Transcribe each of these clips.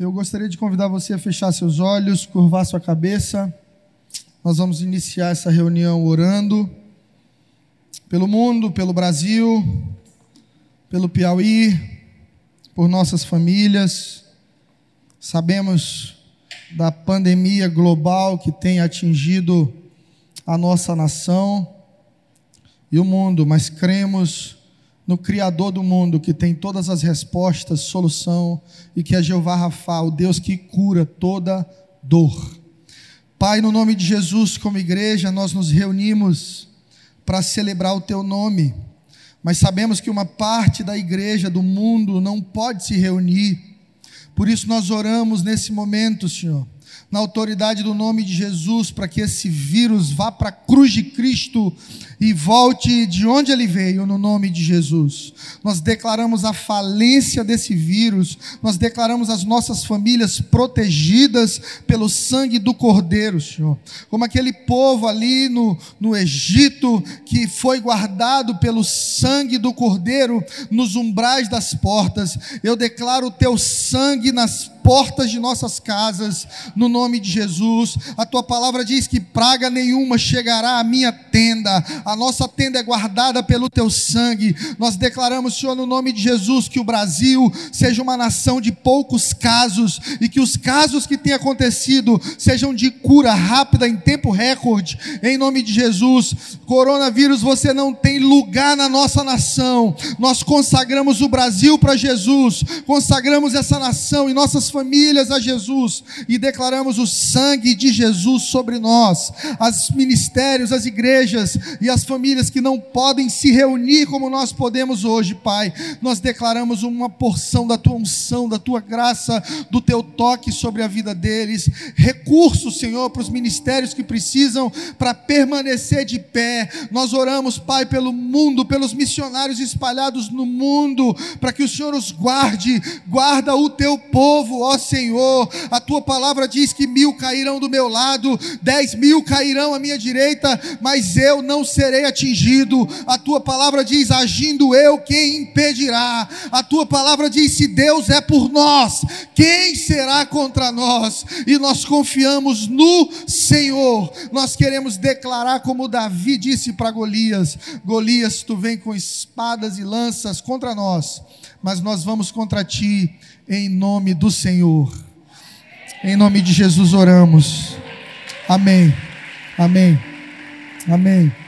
Eu gostaria de convidar você a fechar seus olhos, curvar sua cabeça. Nós vamos iniciar essa reunião orando pelo mundo, pelo Brasil, pelo Piauí, por nossas famílias. Sabemos da pandemia global que tem atingido a nossa nação e o mundo, mas cremos no Criador do mundo, que tem todas as respostas, solução, e que é Jeová Rafa, o Deus que cura toda dor. Pai, no nome de Jesus, como igreja, nós nos reunimos para celebrar o Teu nome, mas sabemos que uma parte da igreja do mundo não pode se reunir, por isso nós oramos nesse momento, Senhor na autoridade do nome de Jesus, para que esse vírus vá para a cruz de Cristo e volte de onde ele veio, no nome de Jesus. Nós declaramos a falência desse vírus, nós declaramos as nossas famílias protegidas pelo sangue do Cordeiro, Senhor. Como aquele povo ali no, no Egito, que foi guardado pelo sangue do Cordeiro nos umbrais das portas, eu declaro o teu sangue nas portas de nossas casas, no nome de Jesus. A tua palavra diz que praga nenhuma chegará à minha tenda, a nossa tenda é guardada pelo teu sangue. Nós declaramos, Senhor, no nome de Jesus, que o Brasil seja uma nação de poucos casos e que os casos que têm acontecido sejam de cura rápida em tempo recorde, em nome de Jesus. Coronavírus, você não tem lugar na nossa nação. Nós consagramos o Brasil para Jesus, consagramos essa nação e nossas famílias a Jesus e declaramos o sangue de Jesus sobre nós, as ministérios, as igrejas e as famílias que não podem se reunir como nós podemos hoje, Pai. Nós declaramos uma porção da tua unção, da tua graça, do teu toque sobre a vida deles, recursos, Senhor, para os ministérios que precisam para permanecer de pé. Nós oramos, Pai, pelo mundo, pelos missionários espalhados no mundo, para que o Senhor os guarde, guarda o teu povo, ó Senhor. A tua palavra diz que mil cairão do meu lado, dez mil cairão à minha direita, mas eu não serei atingido. A tua palavra diz: agindo eu, quem impedirá? A tua palavra diz: se Deus é por nós, quem será contra nós? E nós confiamos no Senhor. Nós queremos declarar como Davi disse para Golias: Golias, tu vem com espadas e lanças contra nós, mas nós vamos contra ti em nome do Senhor. Em nome de Jesus oramos. Amém. Amém. Amém.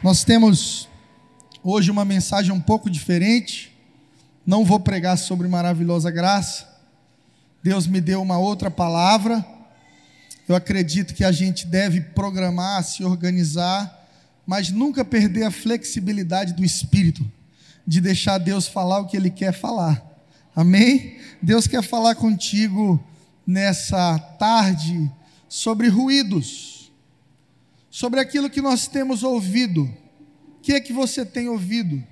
Nós temos hoje uma mensagem um pouco diferente. Não vou pregar sobre maravilhosa graça. Deus me deu uma outra palavra. Eu acredito que a gente deve programar, se organizar, mas nunca perder a flexibilidade do espírito, de deixar Deus falar o que Ele quer falar. Amém? Deus quer falar contigo nessa tarde sobre ruídos, sobre aquilo que nós temos ouvido. O que é que você tem ouvido?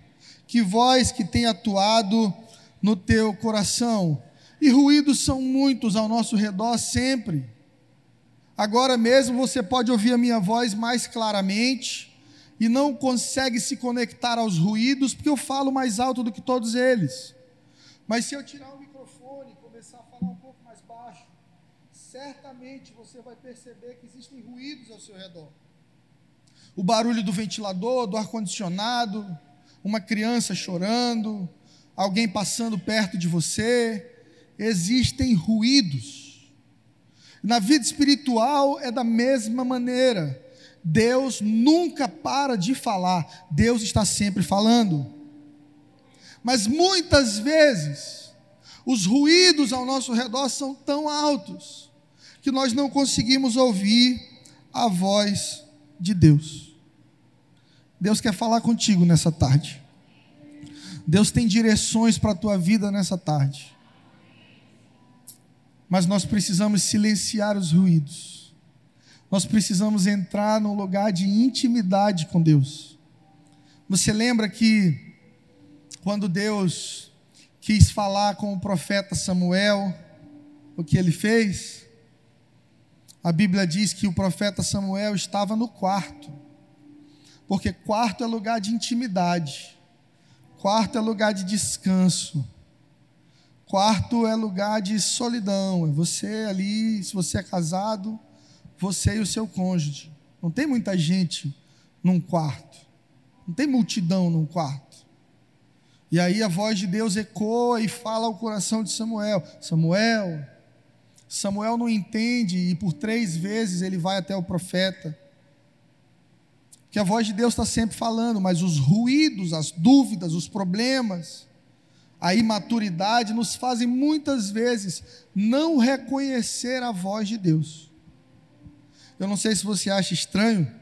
Que voz que tem atuado no teu coração? E ruídos são muitos ao nosso redor sempre. Agora mesmo você pode ouvir a minha voz mais claramente e não consegue se conectar aos ruídos porque eu falo mais alto do que todos eles. Mas se eu tirar o microfone e começar a falar um pouco mais baixo, certamente você vai perceber que existem ruídos ao seu redor. O barulho do ventilador, do ar-condicionado, uma criança chorando, alguém passando perto de você. Existem ruídos. Na vida espiritual é da mesma maneira. Deus nunca para de falar, Deus está sempre falando. Mas muitas vezes, os ruídos ao nosso redor são tão altos que nós não conseguimos ouvir a voz de Deus. Deus quer falar contigo nessa tarde. Deus tem direções para a tua vida nessa tarde. Mas nós precisamos silenciar os ruídos. Nós precisamos entrar num lugar de intimidade com Deus. Você lembra que quando Deus quis falar com o profeta Samuel, o que ele fez? A Bíblia diz que o profeta Samuel estava no quarto, porque quarto é lugar de intimidade, quarto é lugar de descanso, Quarto é lugar de solidão. É você ali, se você é casado, você e o seu cônjuge. Não tem muita gente num quarto. Não tem multidão num quarto. E aí a voz de Deus ecoa e fala ao coração de Samuel: Samuel, Samuel não entende e por três vezes ele vai até o profeta. Que a voz de Deus está sempre falando, mas os ruídos, as dúvidas, os problemas, a imaturidade nos fazem muitas vezes não reconhecer a voz de Deus. Eu não sei se você acha estranho,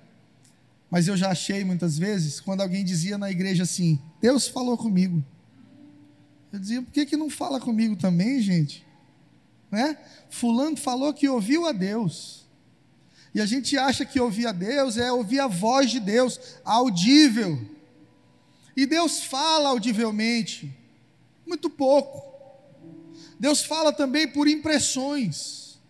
mas eu já achei muitas vezes, quando alguém dizia na igreja assim: Deus falou comigo. Eu dizia: por que, que não fala comigo também, gente? Né? Fulano falou que ouviu a Deus. E a gente acha que ouvir a Deus é ouvir a voz de Deus, audível. E Deus fala audivelmente, muito pouco. Deus fala também por impressões.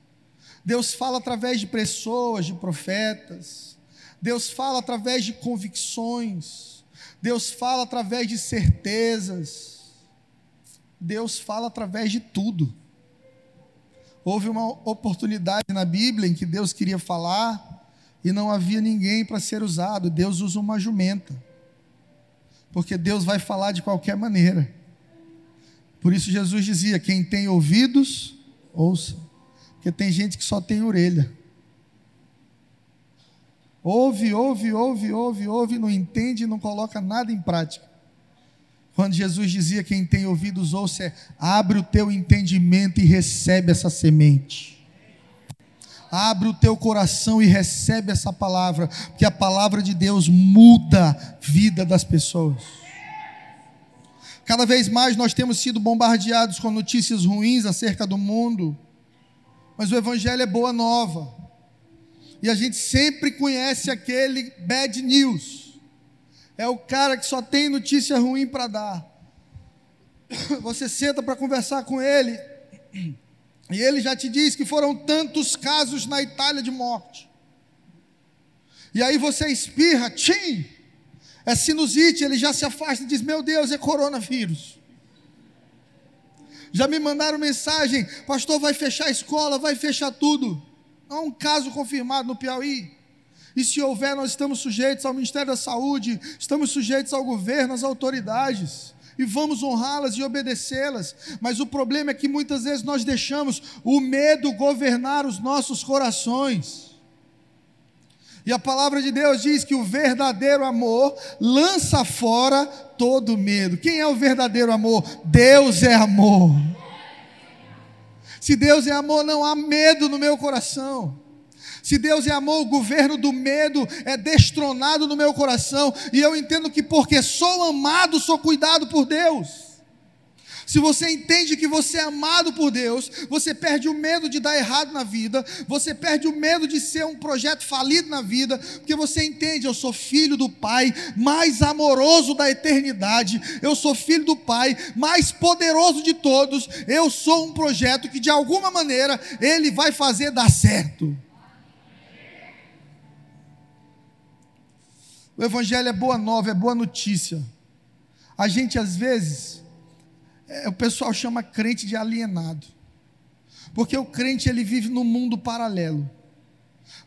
Deus fala através de pessoas, de profetas. Deus fala através de convicções. Deus fala através de certezas. Deus fala através de tudo. Houve uma oportunidade na Bíblia em que Deus queria falar e não havia ninguém para ser usado. Deus usa uma jumenta. Porque Deus vai falar de qualquer maneira. Por isso Jesus dizia: quem tem ouvidos, ouça. Porque tem gente que só tem orelha. Ouve, ouve, ouve, ouve, ouve, não entende e não coloca nada em prática. Quando Jesus dizia: Quem tem ouvidos, ouça, é, abre o teu entendimento e recebe essa semente. Abre o teu coração e recebe essa palavra, porque a palavra de Deus muda a vida das pessoas. Cada vez mais nós temos sido bombardeados com notícias ruins acerca do mundo, mas o Evangelho é boa nova, e a gente sempre conhece aquele bad news é o cara que só tem notícia ruim para dar. Você senta para conversar com ele, e ele já te diz que foram tantos casos na Itália de morte. E aí você espirra, tchim, é sinusite, ele já se afasta e diz: Meu Deus, é coronavírus. Já me mandaram mensagem, pastor, vai fechar a escola, vai fechar tudo. Há um caso confirmado no Piauí. E se houver, nós estamos sujeitos ao Ministério da Saúde, estamos sujeitos ao governo, às autoridades. E vamos honrá-las e obedecê-las. Mas o problema é que muitas vezes nós deixamos o medo governar os nossos corações. E a palavra de Deus diz que o verdadeiro amor lança fora todo medo. Quem é o verdadeiro amor? Deus é amor. Se Deus é amor, não há medo no meu coração. Se Deus é amor, o governo do medo é destronado no meu coração, e eu entendo que porque sou amado, sou cuidado por Deus. Se você entende que você é amado por Deus, você perde o medo de dar errado na vida, você perde o medo de ser um projeto falido na vida, porque você entende, eu sou filho do Pai mais amoroso da eternidade, eu sou filho do Pai mais poderoso de todos, eu sou um projeto que de alguma maneira ele vai fazer dar certo. O Evangelho é boa nova, é boa notícia. A gente, às vezes, é, o pessoal chama crente de alienado. Porque o crente ele vive num mundo paralelo.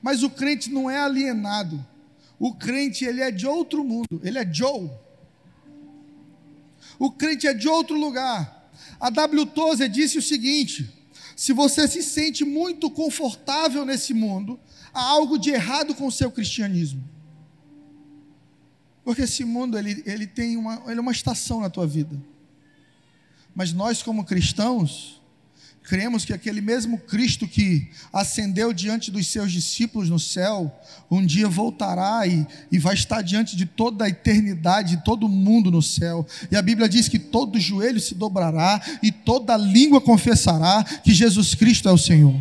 Mas o crente não é alienado. O crente ele é de outro mundo, ele é Joe. O crente é de outro lugar. A W. Tozer disse o seguinte: se você se sente muito confortável nesse mundo, há algo de errado com o seu cristianismo. Porque esse mundo ele, ele tem uma, ele é uma estação na tua vida. Mas nós, como cristãos, cremos que aquele mesmo Cristo que ascendeu diante dos seus discípulos no céu, um dia voltará e, e vai estar diante de toda a eternidade, de todo mundo no céu. E a Bíblia diz que todo joelho se dobrará e toda língua confessará que Jesus Cristo é o Senhor.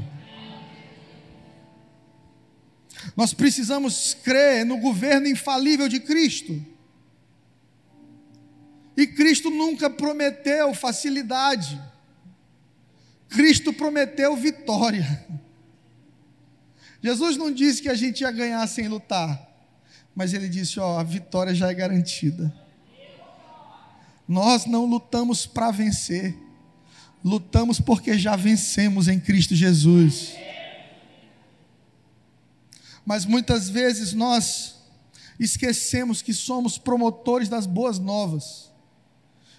Nós precisamos crer no governo infalível de Cristo. E Cristo nunca prometeu facilidade. Cristo prometeu vitória. Jesus não disse que a gente ia ganhar sem lutar, mas ele disse: ó, a vitória já é garantida. Nós não lutamos para vencer, Lutamos porque já vencemos em Cristo Jesus. Mas muitas vezes nós esquecemos que somos promotores das boas novas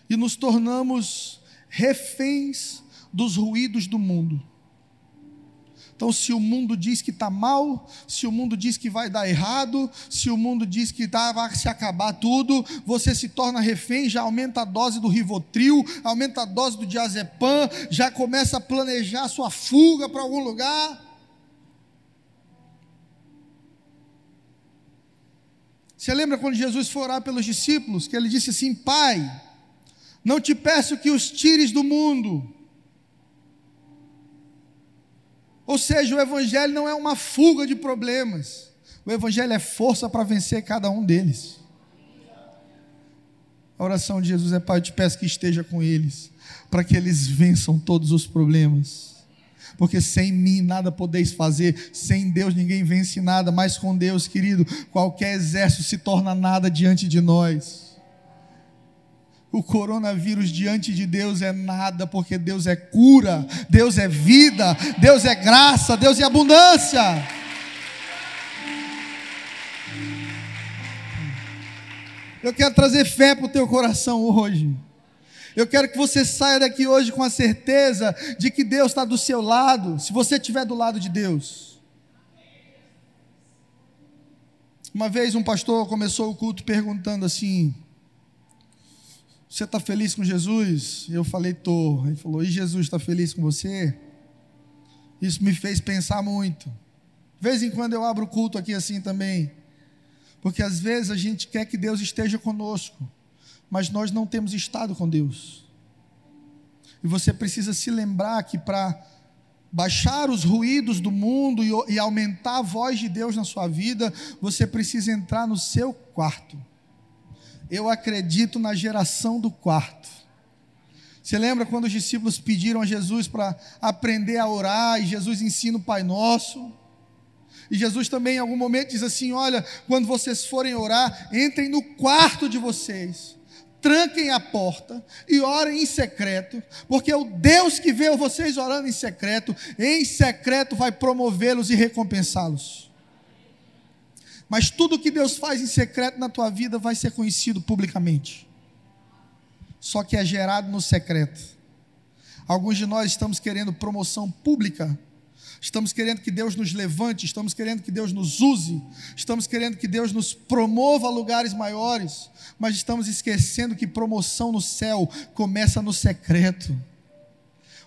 e nos tornamos reféns dos ruídos do mundo. Então, se o mundo diz que está mal, se o mundo diz que vai dar errado, se o mundo diz que tá, vai se acabar tudo, você se torna refém, já aumenta a dose do Rivotril, aumenta a dose do diazepam, já começa a planejar sua fuga para algum lugar. Você lembra quando Jesus foi orar pelos discípulos, que ele disse assim: Pai, não te peço que os tires do mundo, Ou seja, o Evangelho não é uma fuga de problemas, o Evangelho é força para vencer cada um deles. A oração de Jesus é: Pai, eu te peço que esteja com eles, para que eles vençam todos os problemas. Porque sem mim nada podeis fazer, sem Deus ninguém vence nada, mas com Deus, querido, qualquer exército se torna nada diante de nós. O coronavírus diante de Deus é nada, porque Deus é cura, Deus é vida, Deus é graça, Deus é abundância. Eu quero trazer fé para o teu coração hoje. Eu quero que você saia daqui hoje com a certeza de que Deus está do seu lado, se você estiver do lado de Deus. Uma vez um pastor começou o culto perguntando assim: você está feliz com Jesus? Eu falei, estou. Ele falou, e Jesus está feliz com você? Isso me fez pensar muito. De vez em quando eu abro o culto aqui assim também. Porque às vezes a gente quer que Deus esteja conosco, mas nós não temos estado com Deus. E você precisa se lembrar que para baixar os ruídos do mundo e, e aumentar a voz de Deus na sua vida, você precisa entrar no seu quarto eu acredito na geração do quarto. Você lembra quando os discípulos pediram a Jesus para aprender a orar e Jesus ensina o Pai Nosso? E Jesus também em algum momento diz assim: Olha, quando vocês forem orar, entrem no quarto de vocês, tranquem a porta e orem em secreto, porque o Deus que vê vocês orando em secreto, em secreto vai promovê-los e recompensá-los. Mas tudo que Deus faz em secreto na tua vida vai ser conhecido publicamente. Só que é gerado no secreto. Alguns de nós estamos querendo promoção pública. Estamos querendo que Deus nos levante, estamos querendo que Deus nos use, estamos querendo que Deus nos promova a lugares maiores, mas estamos esquecendo que promoção no céu começa no secreto.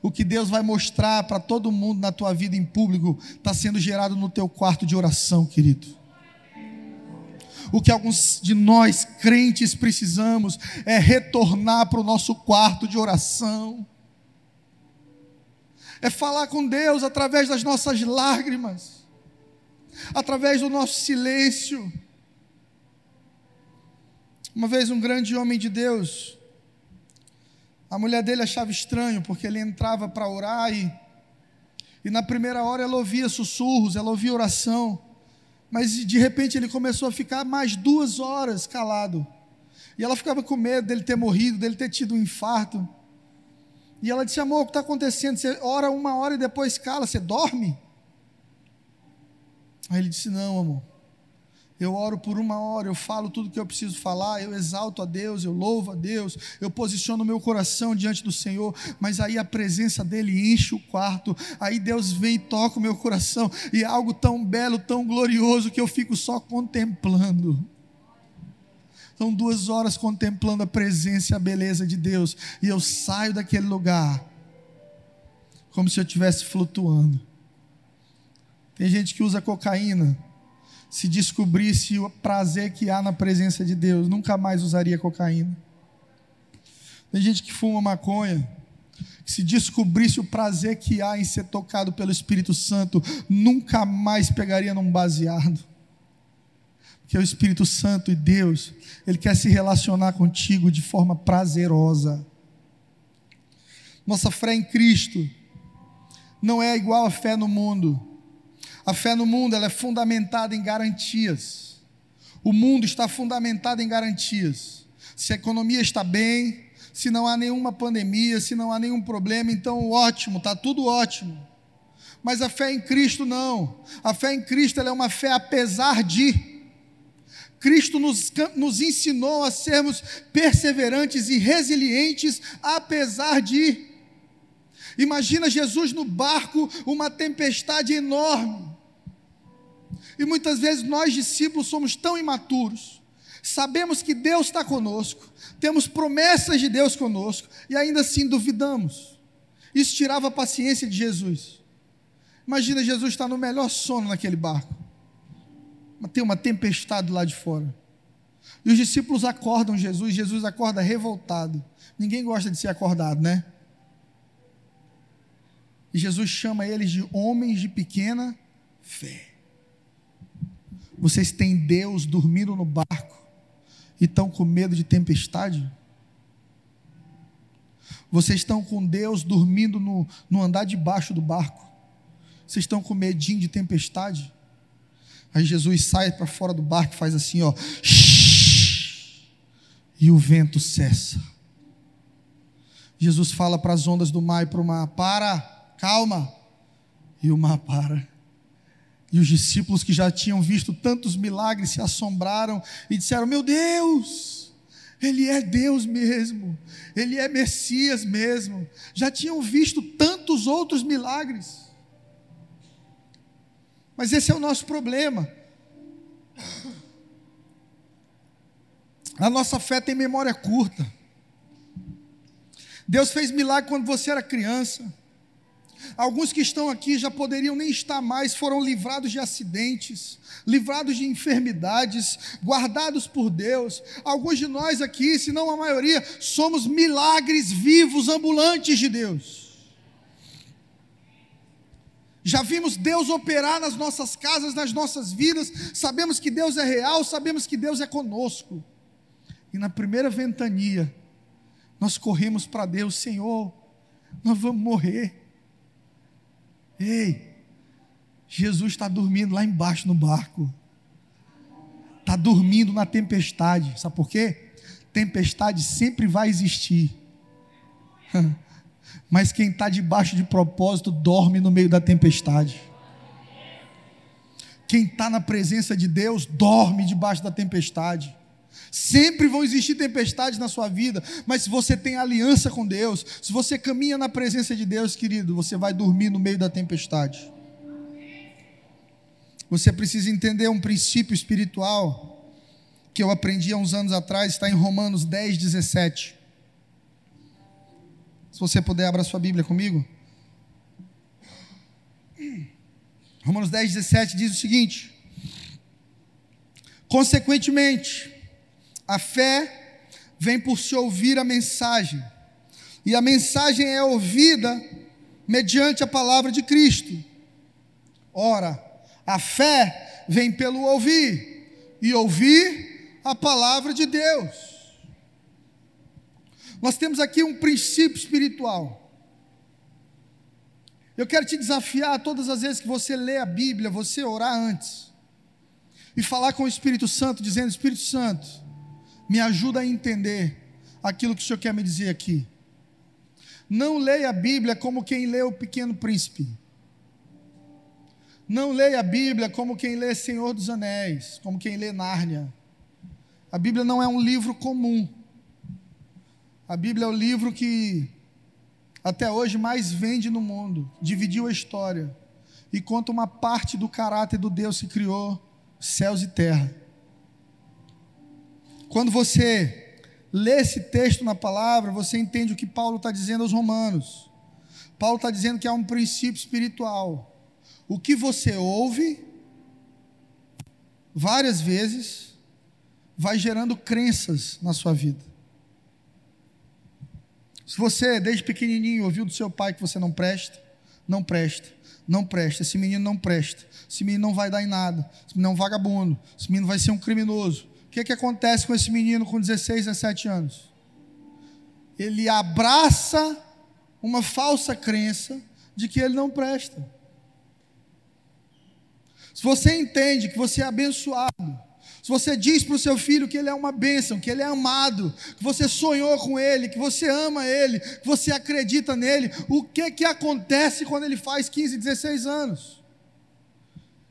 O que Deus vai mostrar para todo mundo na tua vida em público está sendo gerado no teu quarto de oração, querido. O que alguns de nós crentes precisamos é retornar para o nosso quarto de oração. É falar com Deus através das nossas lágrimas, através do nosso silêncio. Uma vez um grande homem de Deus, a mulher dele achava estranho, porque ele entrava para orar e, e na primeira hora ela ouvia sussurros, ela ouvia oração. Mas de repente ele começou a ficar mais duas horas calado. E ela ficava com medo dele ter morrido, dele ter tido um infarto. E ela disse: Amor, o que está acontecendo? Você ora uma hora e depois cala, você dorme? Aí ele disse: Não, amor. Eu oro por uma hora, eu falo tudo que eu preciso falar, eu exalto a Deus, eu louvo a Deus, eu posiciono meu coração diante do Senhor, mas aí a presença dele enche o quarto, aí Deus vem e toca o meu coração, e é algo tão belo, tão glorioso, que eu fico só contemplando. São duas horas contemplando a presença e a beleza de Deus, e eu saio daquele lugar como se eu estivesse flutuando. Tem gente que usa cocaína se descobrisse o prazer que há na presença de Deus, nunca mais usaria cocaína. Tem gente que fuma maconha, que se descobrisse o prazer que há em ser tocado pelo Espírito Santo, nunca mais pegaria num baseado. Porque o Espírito Santo e Deus, Ele quer se relacionar contigo de forma prazerosa. Nossa fé em Cristo não é igual à fé no mundo. A fé no mundo ela é fundamentada em garantias. O mundo está fundamentado em garantias. Se a economia está bem, se não há nenhuma pandemia, se não há nenhum problema, então ótimo, está tudo ótimo. Mas a fé em Cristo não. A fé em Cristo é uma fé apesar de. Cristo nos, nos ensinou a sermos perseverantes e resilientes apesar de. Imagina Jesus no barco, uma tempestade enorme. E muitas vezes nós, discípulos, somos tão imaturos. Sabemos que Deus está conosco, temos promessas de Deus conosco, e ainda assim duvidamos. Isso tirava a paciência de Jesus. Imagina Jesus estar no melhor sono naquele barco. Tem uma tempestade lá de fora. E os discípulos acordam Jesus, Jesus acorda revoltado. Ninguém gosta de ser acordado, né? E Jesus chama eles de homens de pequena fé. Vocês têm Deus dormindo no barco e estão com medo de tempestade? Vocês estão com Deus dormindo no, no andar de baixo do barco? Vocês estão com medinho de tempestade? Aí Jesus sai para fora do barco e faz assim, ó. E o vento cessa. Jesus fala para as ondas do mar e para o mar: para, calma. E o mar para. E os discípulos que já tinham visto tantos milagres se assombraram e disseram: Meu Deus, Ele é Deus mesmo, Ele é Messias mesmo. Já tinham visto tantos outros milagres. Mas esse é o nosso problema. A nossa fé tem memória curta. Deus fez milagre quando você era criança. Alguns que estão aqui já poderiam nem estar mais, foram livrados de acidentes, livrados de enfermidades, guardados por Deus. Alguns de nós aqui, se não a maioria, somos milagres vivos, ambulantes de Deus. Já vimos Deus operar nas nossas casas, nas nossas vidas, sabemos que Deus é real, sabemos que Deus é conosco. E na primeira ventania, nós corremos para Deus, Senhor, nós vamos morrer. Ei, Jesus está dormindo lá embaixo no barco, está dormindo na tempestade, sabe por quê? Tempestade sempre vai existir. Mas quem está debaixo de propósito dorme no meio da tempestade. Quem está na presença de Deus dorme debaixo da tempestade. Sempre vão existir tempestades na sua vida, mas se você tem aliança com Deus, se você caminha na presença de Deus, querido, você vai dormir no meio da tempestade. Você precisa entender um princípio espiritual que eu aprendi há uns anos atrás, está em Romanos 10, 17. Se você puder, abra sua Bíblia comigo. Romanos 10, 17 diz o seguinte: Consequentemente, a fé vem por se ouvir a mensagem, e a mensagem é ouvida mediante a palavra de Cristo. Ora, a fé vem pelo ouvir, e ouvir a palavra de Deus. Nós temos aqui um princípio espiritual. Eu quero te desafiar todas as vezes que você lê a Bíblia, você orar antes e falar com o Espírito Santo, dizendo: Espírito Santo, me ajuda a entender aquilo que o Senhor quer me dizer aqui. Não leia a Bíblia como quem lê o Pequeno Príncipe. Não leia a Bíblia como quem lê Senhor dos Anéis, como quem lê Nárnia. A Bíblia não é um livro comum. A Bíblia é o livro que até hoje mais vende no mundo, dividiu a história e conta uma parte do caráter do Deus que criou céus e terra. Quando você lê esse texto na palavra, você entende o que Paulo está dizendo aos Romanos. Paulo está dizendo que há um princípio espiritual. O que você ouve, várias vezes, vai gerando crenças na sua vida. Se você, desde pequenininho, ouviu do seu pai que você não presta, não presta, não presta, esse menino não presta, esse menino não vai dar em nada, esse menino é um vagabundo, esse menino vai ser um criminoso. O que, é que acontece com esse menino com 16, 17 anos? Ele abraça uma falsa crença de que ele não presta. Se você entende que você é abençoado, Se você diz para o seu filho que ele é uma bênção, que ele é amado, que você sonhou com ele, que você ama ele, que você acredita nele, o que que acontece quando ele faz 15, 16 anos?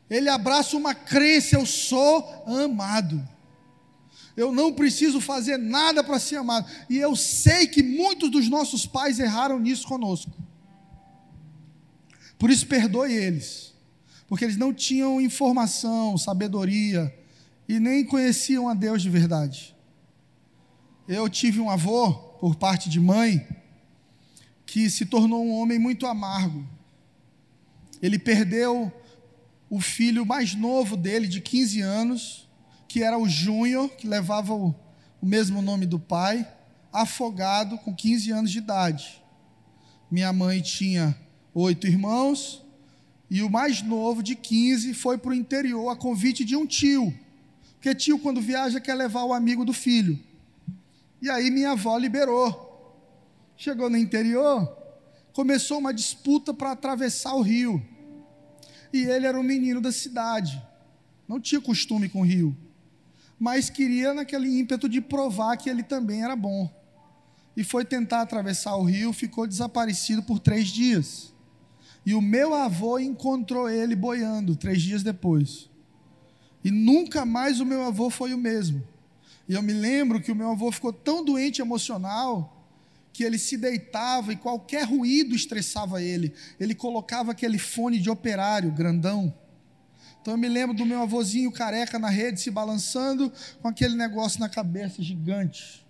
Ele abraça uma crença, eu sou amado. Eu não preciso fazer nada para ser amado. E eu sei que muitos dos nossos pais erraram nisso conosco. Por isso, perdoe eles, porque eles não tinham informação, sabedoria, e nem conheciam a Deus de verdade. Eu tive um avô, por parte de mãe, que se tornou um homem muito amargo. Ele perdeu o filho mais novo dele, de 15 anos, que era o Júnior, que levava o, o mesmo nome do pai, afogado com 15 anos de idade. Minha mãe tinha oito irmãos, e o mais novo, de 15, foi para o interior a convite de um tio porque tio, quando viaja, quer levar o amigo do filho. E aí minha avó liberou. Chegou no interior, começou uma disputa para atravessar o rio. E ele era um menino da cidade, não tinha costume com o rio, mas queria naquele ímpeto de provar que ele também era bom. E foi tentar atravessar o rio, ficou desaparecido por três dias. E o meu avô encontrou ele boiando três dias depois. E nunca mais o meu avô foi o mesmo. E eu me lembro que o meu avô ficou tão doente emocional que ele se deitava e qualquer ruído estressava ele. Ele colocava aquele fone de operário grandão. Então eu me lembro do meu avôzinho careca na rede se balançando com aquele negócio na cabeça gigante.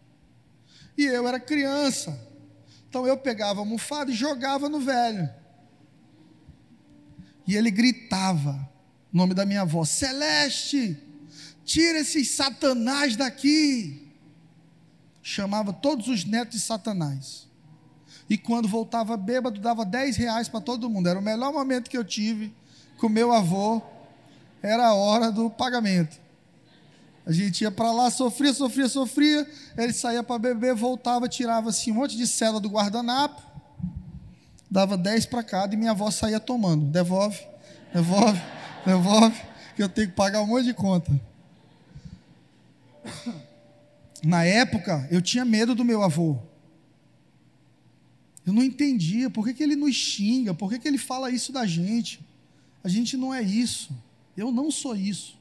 E eu era criança. Então eu pegava a almofada e jogava no velho. E ele gritava: o nome da minha avó, Celeste, tira esses satanás daqui. Chamava todos os netos de satanás. E quando voltava bêbado, dava 10 reais para todo mundo. Era o melhor momento que eu tive com meu avô. Era a hora do pagamento. A gente ia para lá, sofria, sofria, sofria. Ele saía para beber, voltava, tirava assim um monte de cela do guardanapo, dava 10 para cada e minha avó saía tomando. Devolve, devolve devolve, que eu tenho que pagar um monte de conta. Na época, eu tinha medo do meu avô. Eu não entendia por que, que ele nos xinga, por que, que ele fala isso da gente. A gente não é isso. Eu não sou isso.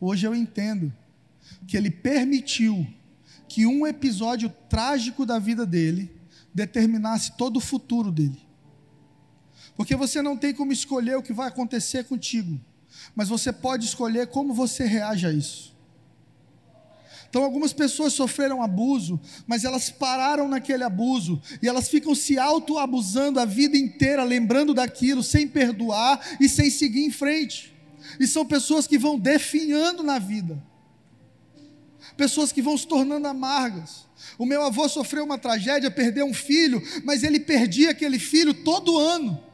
Hoje eu entendo que ele permitiu que um episódio trágico da vida dele determinasse todo o futuro dele. Porque você não tem como escolher o que vai acontecer contigo, mas você pode escolher como você reage a isso. Então, algumas pessoas sofreram abuso, mas elas pararam naquele abuso e elas ficam se autoabusando a vida inteira, lembrando daquilo, sem perdoar e sem seguir em frente. E são pessoas que vão definhando na vida, pessoas que vão se tornando amargas. O meu avô sofreu uma tragédia, perdeu um filho, mas ele perdia aquele filho todo ano.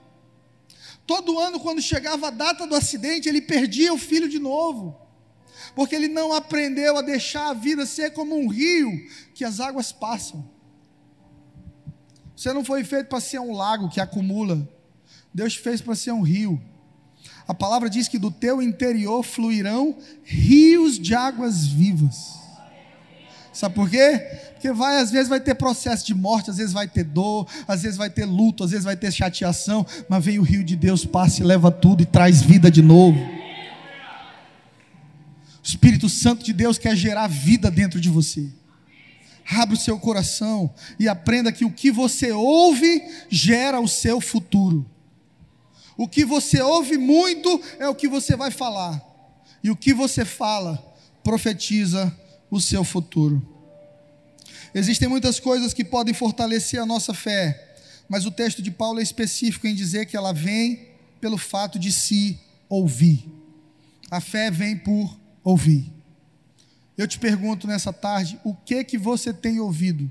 Todo ano, quando chegava a data do acidente, ele perdia o filho de novo, porque ele não aprendeu a deixar a vida ser como um rio que as águas passam. Você não foi feito para ser um lago que acumula, Deus fez para ser um rio. A palavra diz que do teu interior fluirão rios de águas vivas. Sabe por quê? Porque vai, às vezes vai ter processo de morte, às vezes vai ter dor, às vezes vai ter luto, às vezes vai ter chateação, mas vem o rio de Deus, passa e leva tudo e traz vida de novo. O Espírito Santo de Deus quer gerar vida dentro de você. Abra o seu coração e aprenda que o que você ouve gera o seu futuro. O que você ouve muito é o que você vai falar, e o que você fala profetiza o seu futuro. Existem muitas coisas que podem fortalecer a nossa fé, mas o texto de Paulo é específico em dizer que ela vem pelo fato de se ouvir. A fé vem por ouvir. Eu te pergunto nessa tarde, o que que você tem ouvido?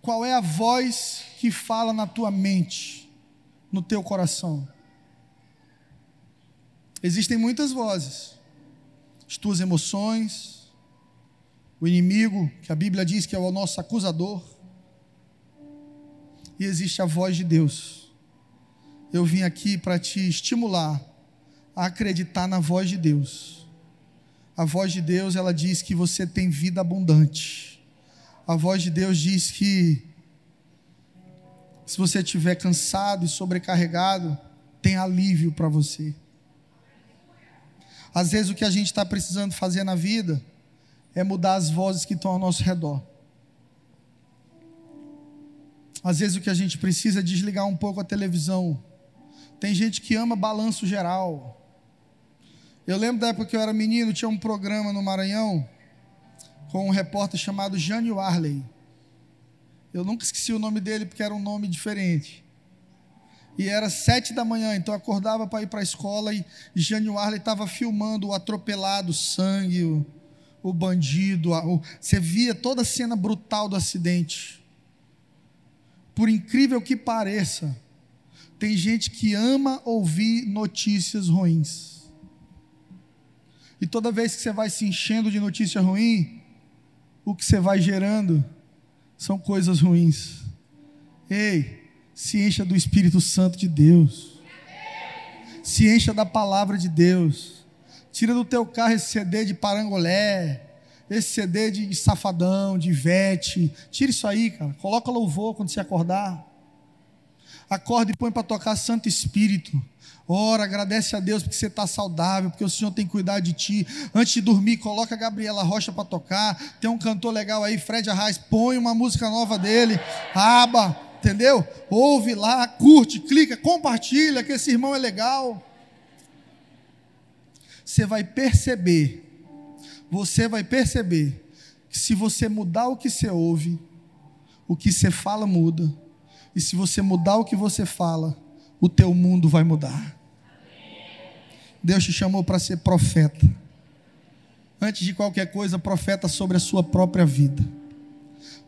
Qual é a voz que fala na tua mente, no teu coração? Existem muitas vozes as tuas emoções, o inimigo, que a Bíblia diz que é o nosso acusador, e existe a voz de Deus. Eu vim aqui para te estimular a acreditar na voz de Deus. A voz de Deus, ela diz que você tem vida abundante. A voz de Deus diz que se você estiver cansado e sobrecarregado, tem alívio para você. Às vezes o que a gente está precisando fazer na vida é mudar as vozes que estão ao nosso redor. Às vezes o que a gente precisa é desligar um pouco a televisão. Tem gente que ama balanço geral. Eu lembro da época que eu era menino, tinha um programa no Maranhão com um repórter chamado Jânio Warley. Eu nunca esqueci o nome dele porque era um nome diferente. E era sete da manhã, então acordava para ir para a escola e Jânio Warley estava filmando o atropelado, o sangue, o, o bandido. A, o, você via toda a cena brutal do acidente por incrível que pareça, tem gente que ama ouvir notícias ruins. E toda vez que você vai se enchendo de notícia ruim, o que você vai gerando são coisas ruins. Ei, se encha do Espírito Santo de Deus. Se encha da palavra de Deus. Tira do teu carro esse CD de parangolé esse CD de safadão, de vete. Tira isso aí, cara. Coloca louvor quando você acordar. Acorda e põe para tocar Santo Espírito. Ora, agradece a Deus porque você está saudável, porque o Senhor tem cuidado de ti. Antes de dormir, coloca a Gabriela Rocha para tocar. Tem um cantor legal aí, Fred Arraes, põe uma música nova dele. Aba, entendeu? Ouve lá, curte, clica, compartilha, que esse irmão é legal. Você vai perceber você vai perceber que se você mudar o que você ouve, o que você fala muda. E se você mudar o que você fala, o teu mundo vai mudar. Deus te chamou para ser profeta. Antes de qualquer coisa, profeta sobre a sua própria vida.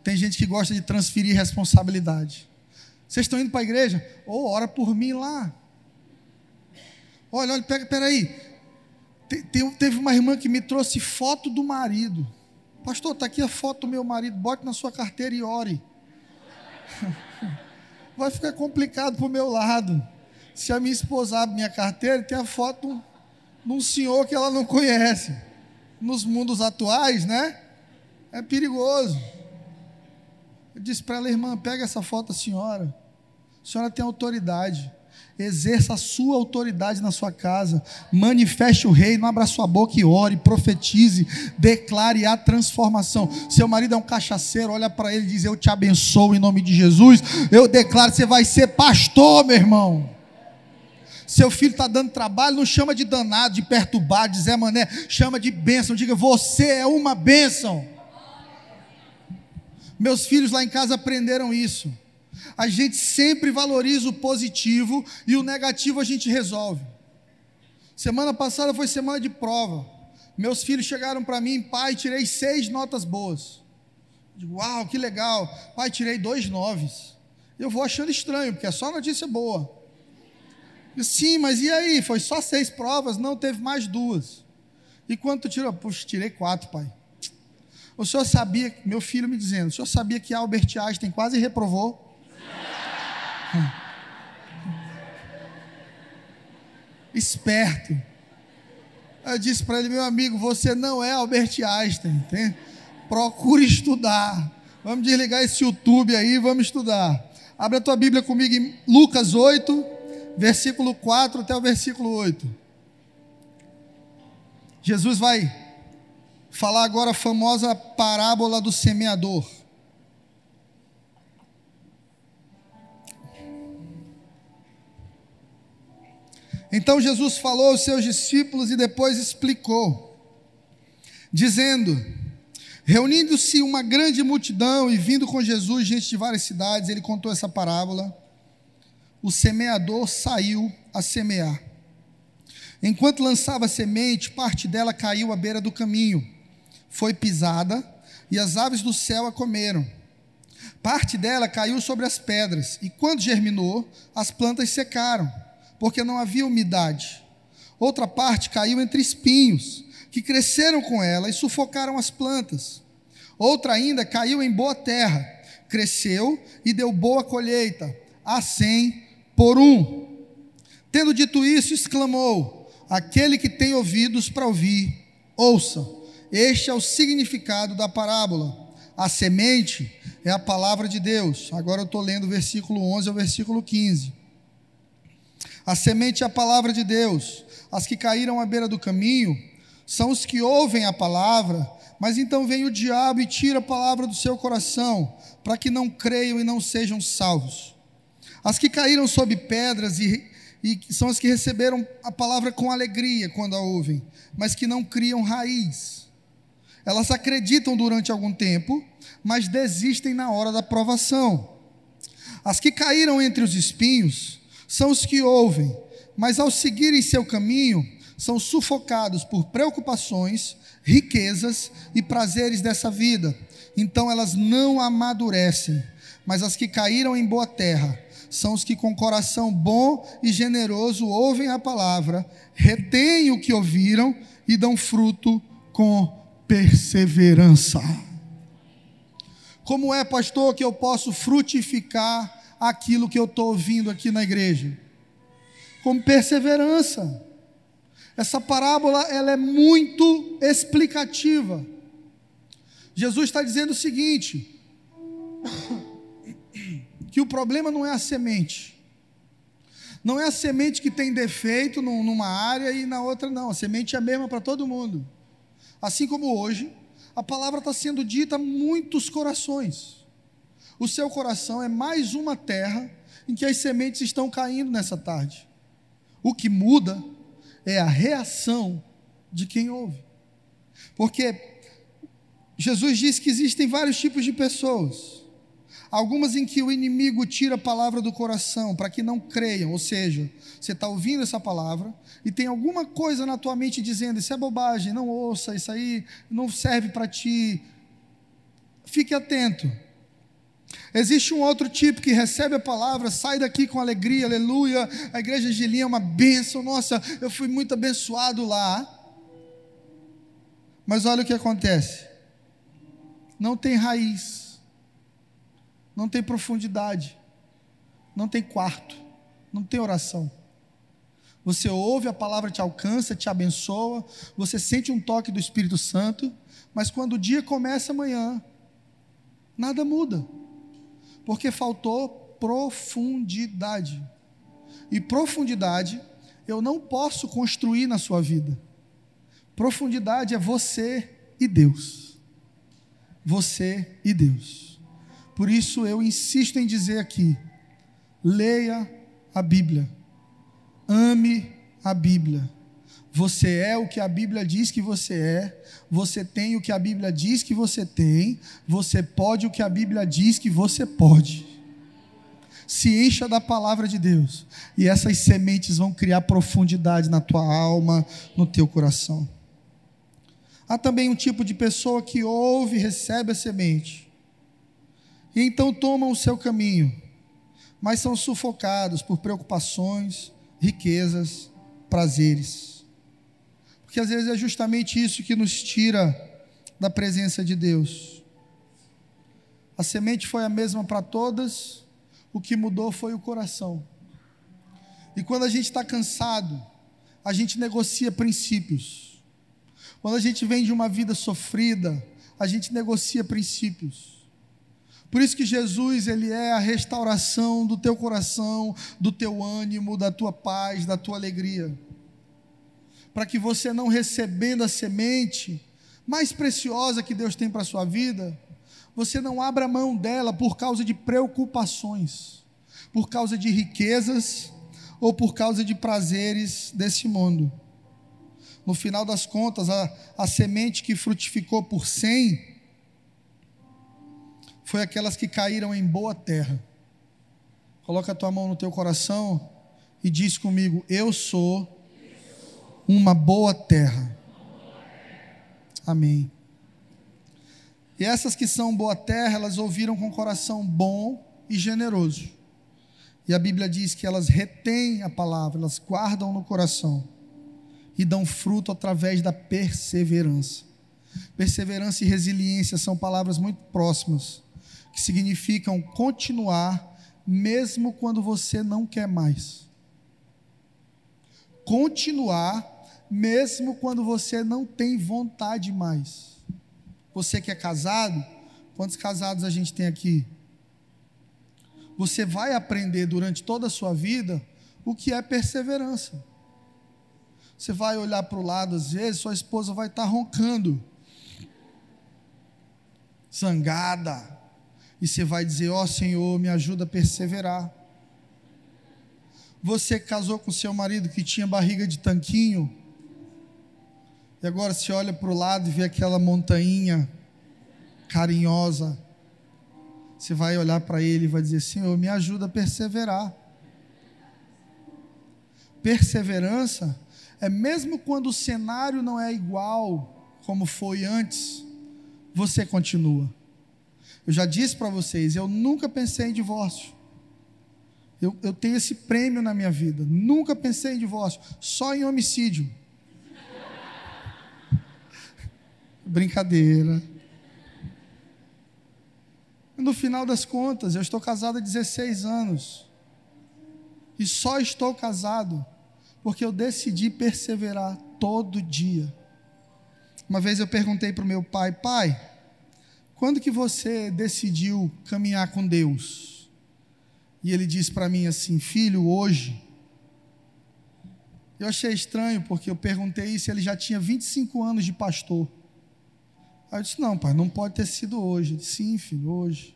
Tem gente que gosta de transferir responsabilidade. Vocês estão indo para a igreja? Ou oh, ora por mim lá. Olha, olha, pega, peraí. Teve uma irmã que me trouxe foto do marido. Pastor, está aqui a foto do meu marido. Bote na sua carteira e ore. Vai ficar complicado para o meu lado. Se a minha esposa abre minha carteira, tem a foto de um senhor que ela não conhece. Nos mundos atuais, né? É perigoso. Eu disse para ela, irmã, pega essa foto da senhora. A senhora tem autoridade. Exerça a sua autoridade na sua casa. Manifeste o reino, abra sua boca e ore, profetize, declare a transformação. Seu marido é um cachaceiro, olha para ele e diz: Eu te abençoo em nome de Jesus. Eu declaro, você vai ser pastor, meu irmão. Seu filho está dando trabalho, não chama de danado, de perturbar, de Zé Mané, chama de bênção. Diga, você é uma bênção. Meus filhos lá em casa aprenderam isso a gente sempre valoriza o positivo e o negativo a gente resolve. Semana passada foi semana de prova. Meus filhos chegaram para mim, pai, tirei seis notas boas. digo, uau, que legal. Pai, tirei dois noves. Eu vou achando estranho, porque é só notícia boa. Eu, Sim, mas e aí? Foi só seis provas? Não, teve mais duas. E quanto tirou? Puxa, tirei quatro, pai. O senhor sabia, meu filho me dizendo, o senhor sabia que Albert Einstein quase reprovou? Esperto. Eu disse para ele, meu amigo, você não é Albert Einstein. Tem? Procure estudar. Vamos desligar esse YouTube aí, vamos estudar. Abre a tua Bíblia comigo em Lucas 8, versículo 4 até o versículo 8. Jesus vai falar agora a famosa parábola do semeador. Então Jesus falou aos seus discípulos e depois explicou, dizendo: Reunindo-se uma grande multidão e vindo com Jesus gente de várias cidades, ele contou essa parábola. O semeador saiu a semear. Enquanto lançava semente, parte dela caiu à beira do caminho, foi pisada e as aves do céu a comeram. Parte dela caiu sobre as pedras, e quando germinou, as plantas secaram porque não havia umidade. Outra parte caiu entre espinhos, que cresceram com ela e sufocaram as plantas. Outra ainda caiu em boa terra, cresceu e deu boa colheita, a cem por um. Tendo dito isso, exclamou: Aquele que tem ouvidos para ouvir, ouça. Este é o significado da parábola. A semente é a palavra de Deus. Agora eu estou lendo o versículo 11 ao versículo 15. A semente é a palavra de Deus. As que caíram à beira do caminho são os que ouvem a palavra, mas então vem o diabo e tira a palavra do seu coração, para que não creiam e não sejam salvos. As que caíram sob pedras e, e são as que receberam a palavra com alegria quando a ouvem, mas que não criam raiz. Elas acreditam durante algum tempo, mas desistem na hora da provação. As que caíram entre os espinhos são os que ouvem, mas ao seguirem seu caminho, são sufocados por preocupações, riquezas e prazeres dessa vida. Então elas não amadurecem. Mas as que caíram em boa terra são os que com coração bom e generoso ouvem a palavra, retêm o que ouviram e dão fruto com perseverança. Como é, pastor, que eu posso frutificar aquilo que eu estou ouvindo aqui na igreja? Com perseverança. Essa parábola ela é muito explicativa. Jesus está dizendo o seguinte: que o problema não é a semente. Não é a semente que tem defeito numa área e na outra não. A semente é a mesma para todo mundo. Assim como hoje, a palavra está sendo dita a muitos corações. O seu coração é mais uma terra em que as sementes estão caindo nessa tarde. O que muda é a reação de quem ouve. Porque Jesus diz que existem vários tipos de pessoas. Algumas em que o inimigo tira a palavra do coração para que não creiam, ou seja, você está ouvindo essa palavra e tem alguma coisa na tua mente dizendo: Isso é bobagem, não ouça, isso aí não serve para ti. Fique atento. Existe um outro tipo que recebe a palavra, sai daqui com alegria, aleluia. A igreja de Linha é uma bênção, nossa, eu fui muito abençoado lá. Mas olha o que acontece: não tem raiz não tem profundidade, não tem quarto, não tem oração. Você ouve, a palavra te alcança, te abençoa, você sente um toque do Espírito Santo, mas quando o dia começa amanhã, nada muda, porque faltou profundidade. E profundidade eu não posso construir na sua vida. Profundidade é você e Deus. Você e Deus. Por isso eu insisto em dizer aqui: leia a Bíblia, ame a Bíblia. Você é o que a Bíblia diz que você é, você tem o que a Bíblia diz que você tem, você pode o que a Bíblia diz que você pode. Se encha da palavra de Deus, e essas sementes vão criar profundidade na tua alma, no teu coração. Há também um tipo de pessoa que ouve e recebe a semente, e então tomam o seu caminho, mas são sufocados por preocupações, riquezas, prazeres. Porque às vezes é justamente isso que nos tira da presença de Deus. A semente foi a mesma para todas, o que mudou foi o coração. E quando a gente está cansado, a gente negocia princípios. Quando a gente vem de uma vida sofrida, a gente negocia princípios. Por isso que Jesus, ele é a restauração do teu coração, do teu ânimo, da tua paz, da tua alegria. Para que você não recebendo a semente mais preciosa que Deus tem para a sua vida, você não abra mão dela por causa de preocupações, por causa de riquezas ou por causa de prazeres desse mundo. No final das contas, a, a semente que frutificou por cem foi aquelas que caíram em boa terra. Coloca a tua mão no teu coração e diz comigo: Eu sou uma boa terra. Amém. E essas que são boa terra, elas ouviram com coração bom e generoso. E a Bíblia diz que elas retêm a palavra, elas guardam no coração e dão fruto através da perseverança. Perseverança e resiliência são palavras muito próximas que significam continuar mesmo quando você não quer mais. Continuar mesmo quando você não tem vontade mais. Você que é casado, quantos casados a gente tem aqui? Você vai aprender durante toda a sua vida o que é perseverança. Você vai olhar para o lado, às vezes, sua esposa vai estar roncando, zangada, e você vai dizer: Ó oh, Senhor, me ajuda a perseverar. Você casou com seu marido que tinha barriga de tanquinho, e agora você olha para o lado e vê aquela montanha carinhosa. Você vai olhar para ele e vai dizer: Senhor, me ajuda a perseverar. Perseverança é mesmo quando o cenário não é igual como foi antes, você continua. Eu já disse para vocês, eu nunca pensei em divórcio. Eu, eu tenho esse prêmio na minha vida. Nunca pensei em divórcio, só em homicídio. Brincadeira. No final das contas, eu estou casado há 16 anos. E só estou casado porque eu decidi perseverar todo dia. Uma vez eu perguntei para o meu pai, pai, quando que você decidiu caminhar com Deus? E ele disse para mim assim, filho, hoje. Eu achei estranho porque eu perguntei isso, ele já tinha 25 anos de pastor. Aí eu disse: Não, pai, não pode ter sido hoje. Disse, Sim, filho, hoje.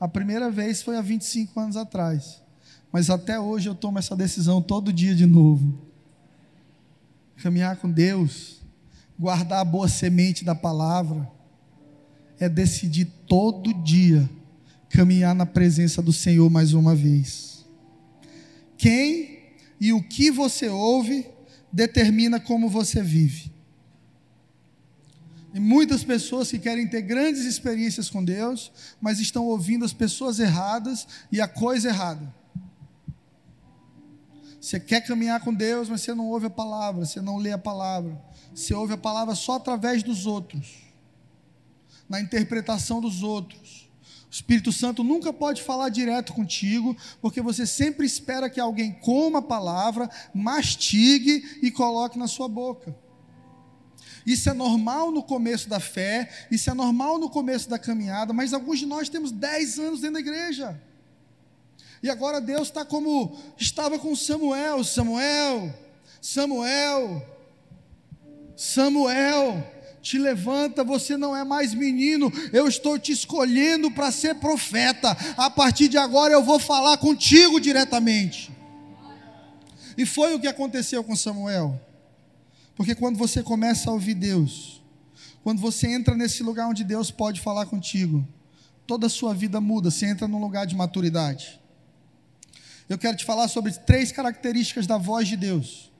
A primeira vez foi há 25 anos atrás. Mas até hoje eu tomo essa decisão todo dia de novo. Caminhar com Deus, guardar a boa semente da palavra, é decidir todo dia caminhar na presença do Senhor mais uma vez. Quem e o que você ouve determina como você vive. E muitas pessoas que querem ter grandes experiências com Deus, mas estão ouvindo as pessoas erradas e a coisa errada. Você quer caminhar com Deus, mas você não ouve a palavra, você não lê a palavra. Você ouve a palavra só através dos outros, na interpretação dos outros. O Espírito Santo nunca pode falar direto contigo, porque você sempre espera que alguém coma a palavra, mastigue e coloque na sua boca. Isso é normal no começo da fé, isso é normal no começo da caminhada, mas alguns de nós temos 10 anos dentro da igreja. E agora Deus está como estava com Samuel: Samuel, Samuel, Samuel, te levanta, você não é mais menino, eu estou te escolhendo para ser profeta. A partir de agora eu vou falar contigo diretamente. E foi o que aconteceu com Samuel. Porque quando você começa a ouvir Deus, quando você entra nesse lugar onde Deus pode falar contigo, toda a sua vida muda, você entra num lugar de maturidade eu quero te falar sobre três características da voz de Deus.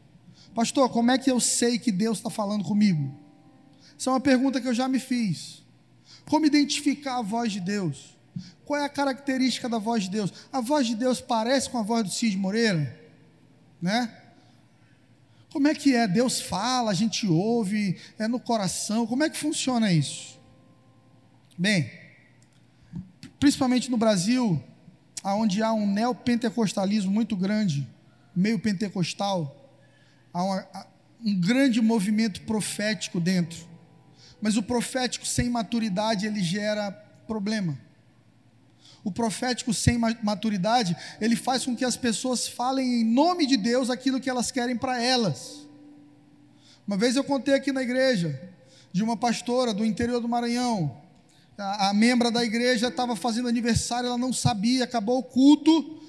Pastor, como é que eu sei que Deus está falando comigo? Essa é uma pergunta que eu já me fiz. Como identificar a voz de Deus? Qual é a característica da voz de Deus? A voz de Deus parece com a voz do Cid Moreira? Né? Como é que é? Deus fala, a gente ouve, é no coração. Como é que funciona isso? Bem, principalmente no Brasil, onde há um neopentecostalismo muito grande, meio pentecostal, há, uma, há um grande movimento profético dentro. Mas o profético sem maturidade, ele gera problema. O profético sem maturidade, ele faz com que as pessoas falem em nome de Deus aquilo que elas querem para elas. Uma vez eu contei aqui na igreja de uma pastora do interior do Maranhão, a, a membra da igreja estava fazendo aniversário, ela não sabia, acabou o culto,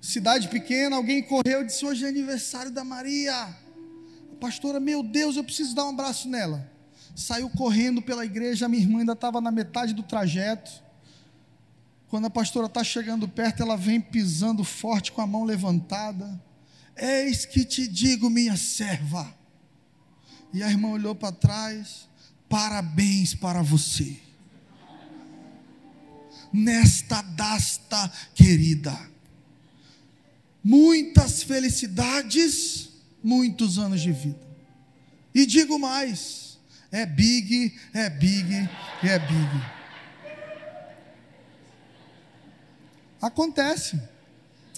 cidade pequena, alguém correu e disse: Hoje é aniversário da Maria. A pastora, meu Deus, eu preciso dar um abraço nela. Saiu correndo pela igreja, minha irmã ainda estava na metade do trajeto. Quando a pastora está chegando perto, ela vem pisando forte com a mão levantada. Eis que te digo, minha serva. E a irmã olhou para trás. Parabéns para você nesta dasta querida. Muitas felicidades, muitos anos de vida. E digo mais: é big, é big, é big. Acontece,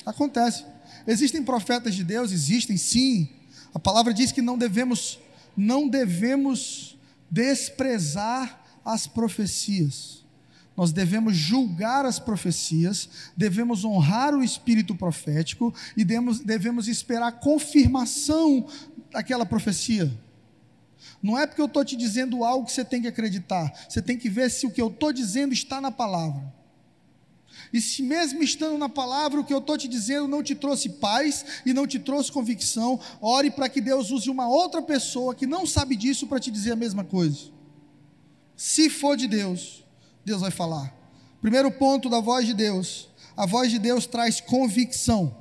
acontece. Existem profetas de Deus? Existem sim. A palavra diz que não devemos não devemos desprezar as profecias. Nós devemos julgar as profecias, devemos honrar o espírito profético e devemos, devemos esperar confirmação daquela profecia. Não é porque eu estou te dizendo algo que você tem que acreditar, você tem que ver se o que eu estou dizendo está na palavra. E se mesmo estando na palavra, o que eu estou te dizendo não te trouxe paz e não te trouxe convicção, ore para que Deus use uma outra pessoa que não sabe disso para te dizer a mesma coisa. Se for de Deus, Deus vai falar. Primeiro ponto da voz de Deus: a voz de Deus traz convicção.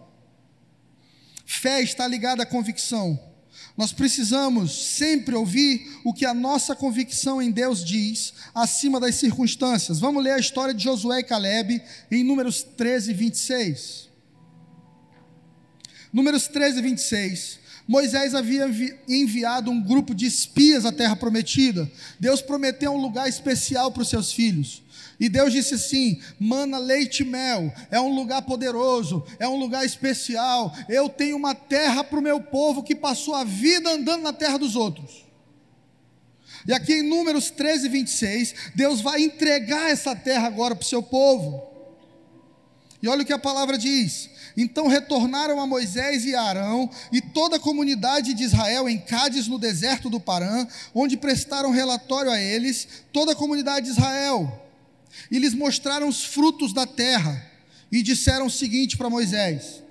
Fé está ligada à convicção. Nós precisamos sempre ouvir o que a nossa convicção em Deus diz, acima das circunstâncias. Vamos ler a história de Josué e Caleb em Números 13, 26. Números 13, 26. Moisés havia enviado um grupo de espias à terra prometida. Deus prometeu um lugar especial para os seus filhos. E Deus disse assim: mana leite e mel, é um lugar poderoso, é um lugar especial. Eu tenho uma terra para o meu povo que passou a vida andando na terra dos outros. E aqui em Números 13, 26, Deus vai entregar essa terra agora para o seu povo. E olha o que a palavra diz: então retornaram a Moisés e a Arão e toda a comunidade de Israel em Cádiz, no deserto do Parã, onde prestaram relatório a eles, toda a comunidade de Israel. E lhes mostraram os frutos da terra, e disseram o seguinte para Moisés: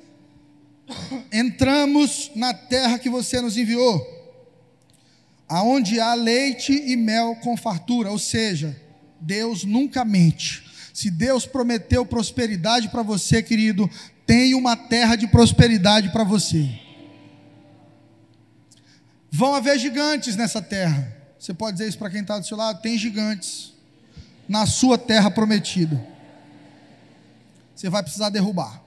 Entramos na terra que você nos enviou, aonde há leite e mel com fartura, ou seja, Deus nunca mente. Se Deus prometeu prosperidade para você, querido, tem uma terra de prosperidade para você. Vão haver gigantes nessa terra. Você pode dizer isso para quem está do seu lado? Tem gigantes na sua terra prometida. Você vai precisar derrubar.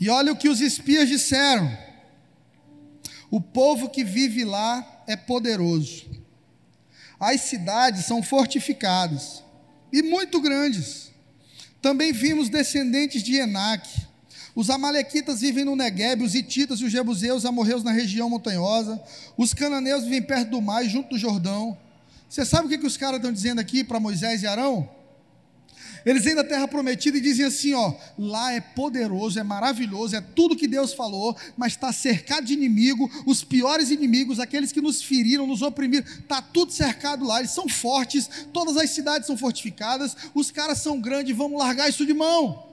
E olha o que os espias disseram: o povo que vive lá é poderoso, as cidades são fortificadas e muito grandes. Também vimos descendentes de Enaque os amalequitas vivem no Negueb, os hititas e os jebuseus, amorreus na região montanhosa. Os cananeus vivem perto do mar, junto do Jordão. Você sabe o que, que os caras estão dizendo aqui para Moisés e Arão? Eles vêm da terra prometida e dizem assim: ó, lá é poderoso, é maravilhoso, é tudo que Deus falou, mas está cercado de inimigo, os piores inimigos, aqueles que nos feriram, nos oprimiram, está tudo cercado lá, eles são fortes, todas as cidades são fortificadas, os caras são grandes, vamos largar isso de mão.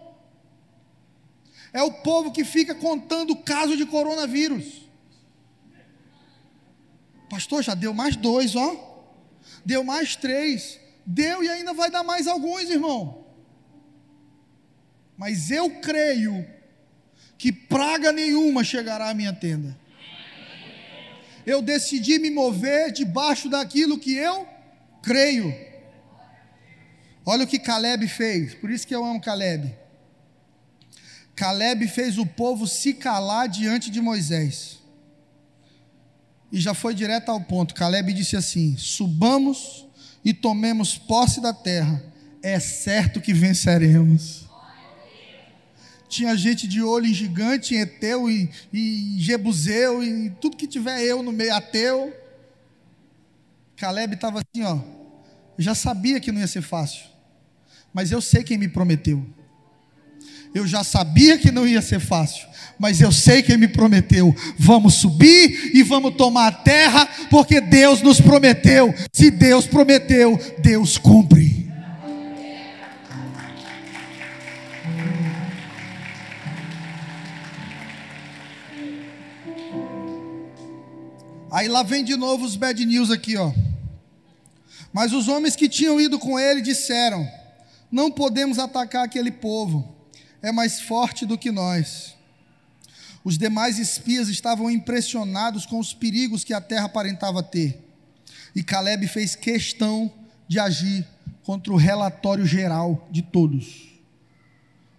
É o povo que fica contando o caso de coronavírus. Pastor, já deu mais dois, ó. Deu mais três. Deu e ainda vai dar mais alguns, irmão. Mas eu creio que praga nenhuma chegará à minha tenda. Eu decidi me mover debaixo daquilo que eu creio. Olha o que Caleb fez, por isso que eu amo Caleb. Caleb fez o povo se calar diante de Moisés. E já foi direto ao ponto. Caleb disse assim: Subamos e tomemos posse da terra, é certo que venceremos. Tinha gente de olho em gigante, em Eteu e, e Jebuseu, e tudo que tiver eu no meio, ateu. Caleb estava assim, ó. Eu já sabia que não ia ser fácil, mas eu sei quem me prometeu. Eu já sabia que não ia ser fácil, mas eu sei quem me prometeu. Vamos subir e vamos tomar a terra, porque Deus nos prometeu. Se Deus prometeu, Deus cumpre. Aí lá vem de novo os bad news aqui, ó. Mas os homens que tinham ido com ele disseram: Não podemos atacar aquele povo é mais forte do que nós. Os demais espias estavam impressionados com os perigos que a terra aparentava ter. E Caleb fez questão de agir contra o relatório geral de todos.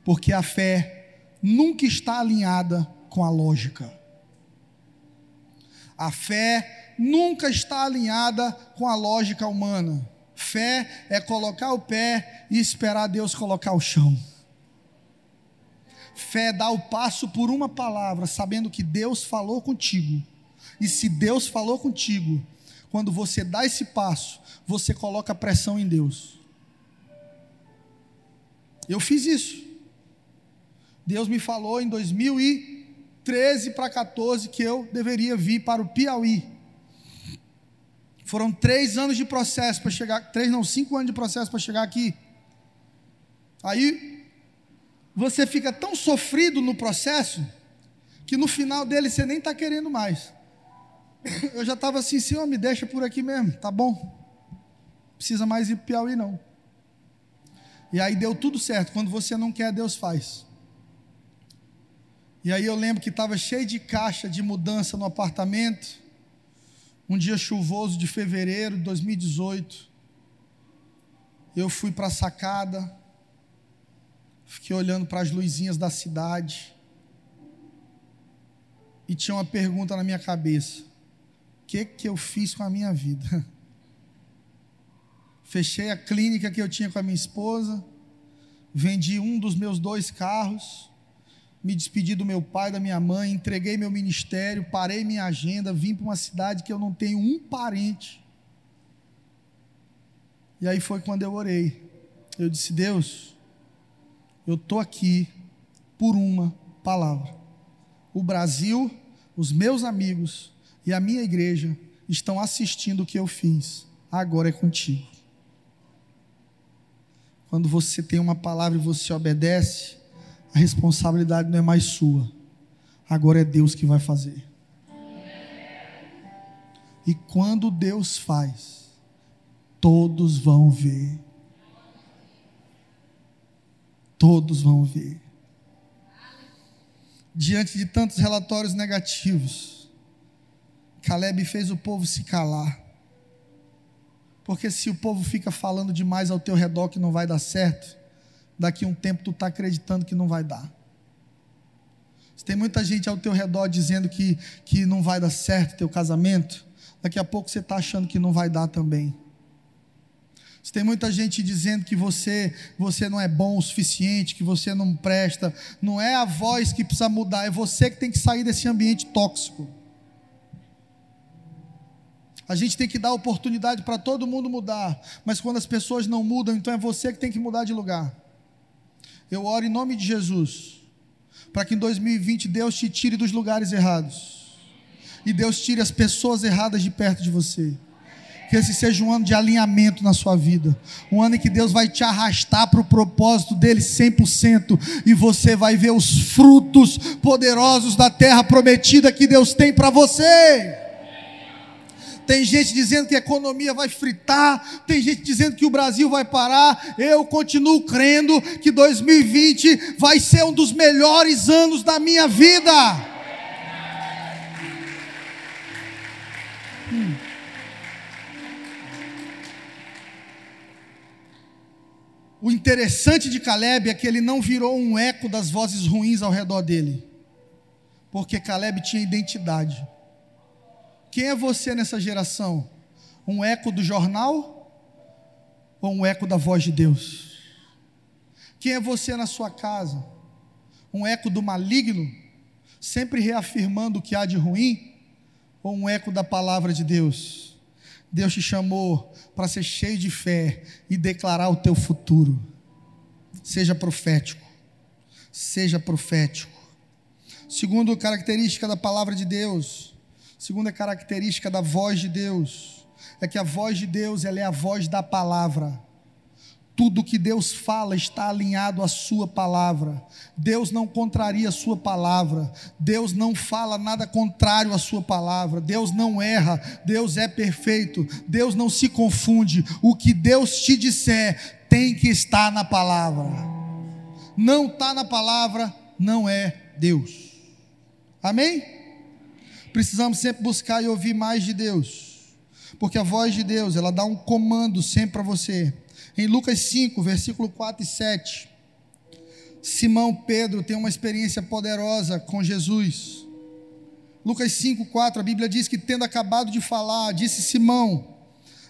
Porque a fé nunca está alinhada com a lógica. A fé nunca está alinhada com a lógica humana. Fé é colocar o pé e esperar Deus colocar o chão. Fé é o passo por uma palavra, sabendo que Deus falou contigo. E se Deus falou contigo, quando você dá esse passo, você coloca pressão em Deus. Eu fiz isso. Deus me falou em 2013 para 14 que eu deveria vir para o Piauí. Foram três anos de processo para chegar, três não, cinco anos de processo para chegar aqui. Aí você fica tão sofrido no processo que no final dele você nem está querendo mais. Eu já estava assim, Senhor, me deixa por aqui mesmo, tá bom? Precisa mais ir para Piauí não. E aí deu tudo certo. Quando você não quer, Deus faz. E aí eu lembro que estava cheio de caixa de mudança no apartamento. Um dia chuvoso de fevereiro de 2018. Eu fui para a sacada. Fiquei olhando para as luzinhas da cidade. E tinha uma pergunta na minha cabeça: O que, que eu fiz com a minha vida? Fechei a clínica que eu tinha com a minha esposa, vendi um dos meus dois carros, me despedi do meu pai, da minha mãe, entreguei meu ministério, parei minha agenda, vim para uma cidade que eu não tenho um parente. E aí foi quando eu orei. Eu disse: Deus, eu estou aqui por uma palavra. O Brasil, os meus amigos e a minha igreja estão assistindo o que eu fiz. Agora é contigo. Quando você tem uma palavra e você obedece, a responsabilidade não é mais sua. Agora é Deus que vai fazer. E quando Deus faz, todos vão ver. Todos vão ver. Diante de tantos relatórios negativos, Caleb fez o povo se calar. Porque se o povo fica falando demais ao teu redor que não vai dar certo, daqui a um tempo tu está acreditando que não vai dar. Se tem muita gente ao teu redor dizendo que, que não vai dar certo teu casamento, daqui a pouco você está achando que não vai dar também. Se tem muita gente dizendo que você, você não é bom o suficiente, que você não presta, não é a voz que precisa mudar, é você que tem que sair desse ambiente tóxico. A gente tem que dar oportunidade para todo mundo mudar, mas quando as pessoas não mudam, então é você que tem que mudar de lugar. Eu oro em nome de Jesus, para que em 2020 Deus te tire dos lugares errados, e Deus tire as pessoas erradas de perto de você. Que esse seja um ano de alinhamento na sua vida, um ano em que Deus vai te arrastar para o propósito dele 100%, e você vai ver os frutos poderosos da terra prometida que Deus tem para você. Tem gente dizendo que a economia vai fritar, tem gente dizendo que o Brasil vai parar. Eu continuo crendo que 2020 vai ser um dos melhores anos da minha vida. Hum. O interessante de Caleb é que ele não virou um eco das vozes ruins ao redor dele, porque Caleb tinha identidade. Quem é você nessa geração? Um eco do jornal ou um eco da voz de Deus? Quem é você na sua casa? Um eco do maligno, sempre reafirmando o que há de ruim? Ou um eco da palavra de Deus? Deus te chamou para ser cheio de fé e declarar o teu futuro. Seja profético. Seja profético. Segundo característica da palavra de Deus, Segunda característica da voz de Deus é que a voz de Deus ela é a voz da palavra. Tudo que Deus fala está alinhado à Sua palavra. Deus não contraria a Sua palavra. Deus não fala nada contrário à Sua palavra. Deus não erra. Deus é perfeito. Deus não se confunde. O que Deus te disser tem que estar na palavra. Não está na palavra, não é Deus. Amém? Precisamos sempre buscar e ouvir mais de Deus, porque a voz de Deus, ela dá um comando sempre para você. Em Lucas 5, versículo 4 e 7, Simão Pedro tem uma experiência poderosa com Jesus. Lucas 5, 4, a Bíblia diz que, tendo acabado de falar, disse Simão: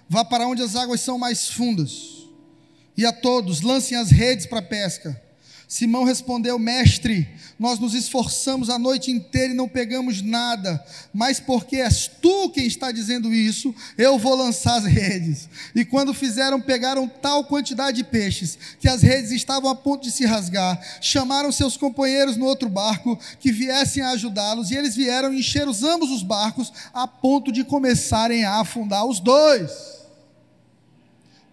Vá para onde as águas são mais fundas, e a todos lancem as redes para a pesca. Simão respondeu: Mestre, nós nos esforçamos a noite inteira e não pegamos nada, mas porque és tu quem está dizendo isso, eu vou lançar as redes. E quando fizeram, pegaram tal quantidade de peixes que as redes estavam a ponto de se rasgar. Chamaram seus companheiros no outro barco que viessem a ajudá-los, e eles vieram encher os ambos os barcos a ponto de começarem a afundar os dois.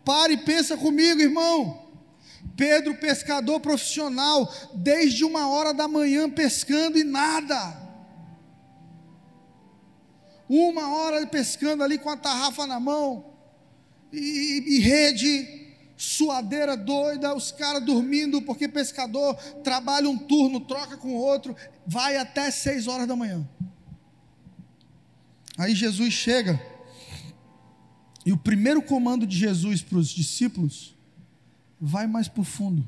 Pare e pensa comigo, irmão. Pedro, pescador profissional, desde uma hora da manhã pescando e nada. Uma hora pescando ali com a tarrafa na mão, e, e rede, suadeira doida, os caras dormindo, porque pescador trabalha um turno, troca com outro, vai até seis horas da manhã. Aí Jesus chega, e o primeiro comando de Jesus para os discípulos vai mais para o fundo.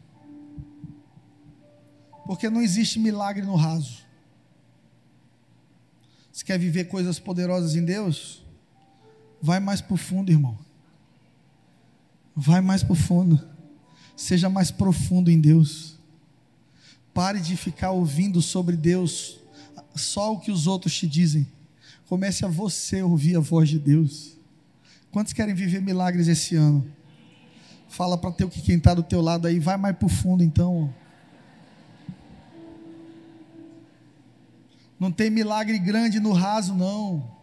Porque não existe milagre no raso. Se quer viver coisas poderosas em Deus, vai mais para o fundo, irmão. Vai mais para o fundo. Seja mais profundo em Deus. Pare de ficar ouvindo sobre Deus só o que os outros te dizem. Comece a você ouvir a voz de Deus. Quantos querem viver milagres esse ano? Fala para teu que quem está do teu lado aí, vai mais para o fundo então. Não tem milagre grande no raso, não.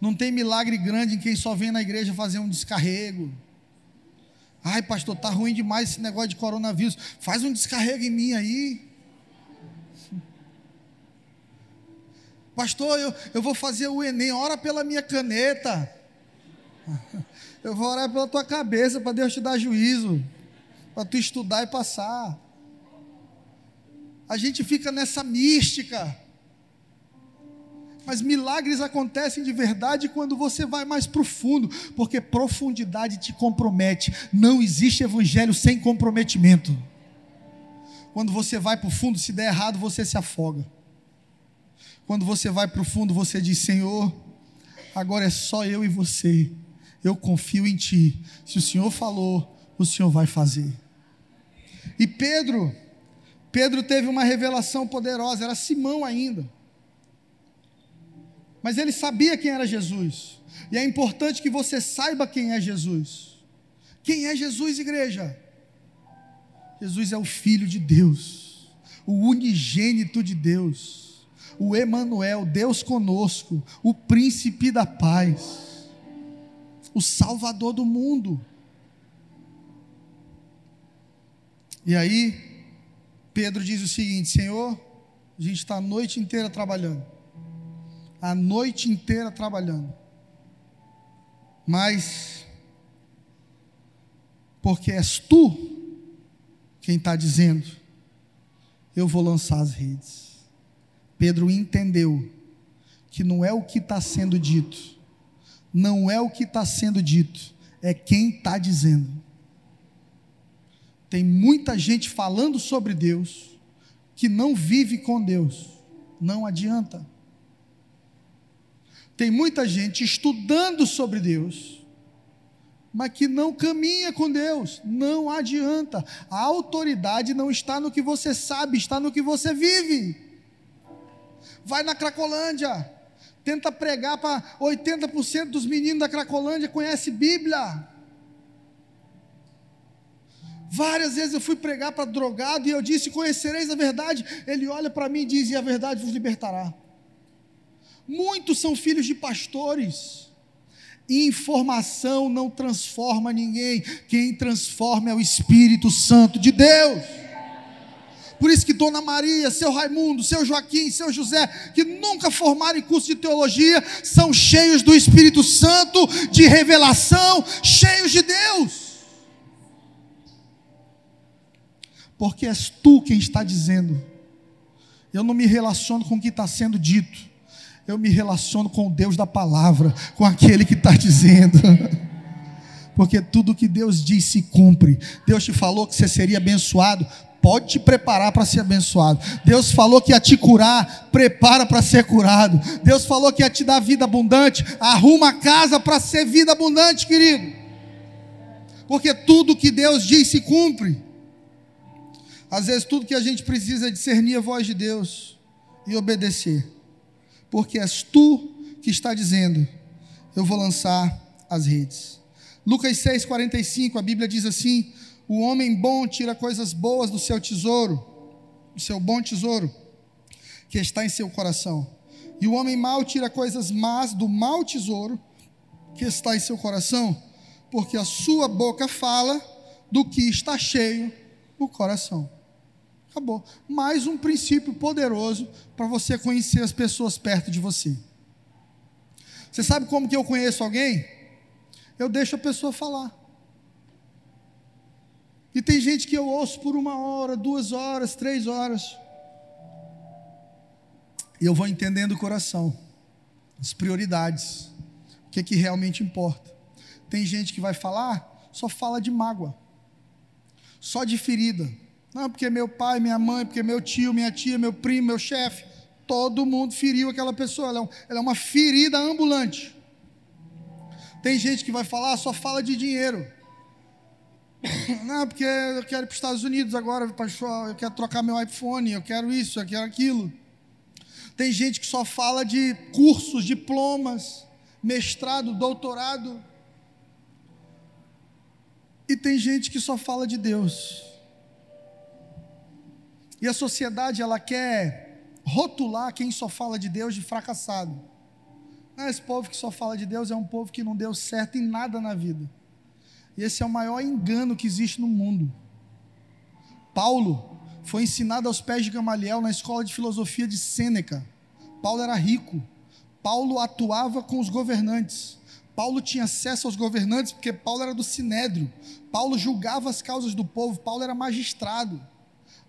Não tem milagre grande em quem só vem na igreja fazer um descarrego. Ai, pastor, tá ruim demais esse negócio de coronavírus. Faz um descarrego em mim aí. Pastor, eu, eu vou fazer o Enem, ora pela minha caneta. Eu vou orar pela tua cabeça para Deus te dar juízo, para tu estudar e passar. A gente fica nessa mística. Mas milagres acontecem de verdade quando você vai mais profundo, porque profundidade te compromete. Não existe evangelho sem comprometimento. Quando você vai para o fundo, se der errado, você se afoga. Quando você vai para o fundo, você diz: Senhor, agora é só eu e você eu confio em Ti. Se o Senhor falou, o Senhor vai fazer. E Pedro, Pedro teve uma revelação poderosa, era Simão ainda. Mas ele sabia quem era Jesus. E é importante que você saiba quem é Jesus. Quem é Jesus, igreja? Jesus é o Filho de Deus, o unigênito de Deus, o Emanuel, Deus conosco, o príncipe da paz o Salvador do mundo. E aí, Pedro diz o seguinte: Senhor, a gente está a noite inteira trabalhando, a noite inteira trabalhando, mas, porque és tu quem está dizendo, eu vou lançar as redes. Pedro entendeu que não é o que está sendo dito, não é o que está sendo dito, é quem está dizendo. Tem muita gente falando sobre Deus que não vive com Deus, não adianta. Tem muita gente estudando sobre Deus, mas que não caminha com Deus, não adianta. A autoridade não está no que você sabe, está no que você vive. Vai na Cracolândia, tenta pregar para 80% dos meninos da Cracolândia conhece Bíblia. Várias vezes eu fui pregar para drogado e eu disse: Conhecereis a verdade. Ele olha para mim e diz: E a verdade vos libertará. Muitos são filhos de pastores. Informação não transforma ninguém. Quem transforma é o Espírito Santo de Deus. Por isso que Dona Maria, seu Raimundo, seu Joaquim, seu José, que nunca formaram em curso de teologia, são cheios do Espírito Santo, de revelação, cheios de Deus. Porque és tu quem está dizendo. Eu não me relaciono com o que está sendo dito. Eu me relaciono com o Deus da palavra, com aquele que está dizendo. Porque tudo que Deus diz se cumpre. Deus te falou que você seria abençoado, pode te preparar para ser abençoado. Deus falou que ia te curar, prepara para ser curado. Deus falou que ia te dar vida abundante, arruma a casa para ser vida abundante, querido. Porque tudo que Deus diz se cumpre. Às vezes tudo que a gente precisa é discernir a voz de Deus e obedecer, porque és tu que está dizendo: Eu vou lançar as redes. Lucas 6,45, a Bíblia diz assim: O homem bom tira coisas boas do seu tesouro, do seu bom tesouro, que está em seu coração. E o homem mau tira coisas más do mau tesouro, que está em seu coração, porque a sua boca fala do que está cheio o coração. Acabou. Mais um princípio poderoso para você conhecer as pessoas perto de você. Você sabe como que eu conheço alguém? Eu deixo a pessoa falar. E tem gente que eu ouço por uma hora, duas horas, três horas. E eu vou entendendo o coração, as prioridades, o que, é que realmente importa. Tem gente que vai falar, só fala de mágoa, só de ferida. Não, porque meu pai, minha mãe, porque meu tio, minha tia, meu primo, meu chefe. Todo mundo feriu aquela pessoa. Ela é, um, ela é uma ferida ambulante. Tem gente que vai falar, só fala de dinheiro. Não, porque eu quero ir para os Estados Unidos agora, eu quero trocar meu iPhone, eu quero isso, eu quero aquilo. Tem gente que só fala de cursos, diplomas, mestrado, doutorado. E tem gente que só fala de Deus. E a sociedade, ela quer rotular quem só fala de Deus de fracassado. Esse povo que só fala de Deus é um povo que não deu certo em nada na vida. E esse é o maior engano que existe no mundo. Paulo foi ensinado aos pés de Gamaliel na escola de filosofia de Sêneca. Paulo era rico. Paulo atuava com os governantes. Paulo tinha acesso aos governantes porque Paulo era do sinédrio. Paulo julgava as causas do povo. Paulo era magistrado.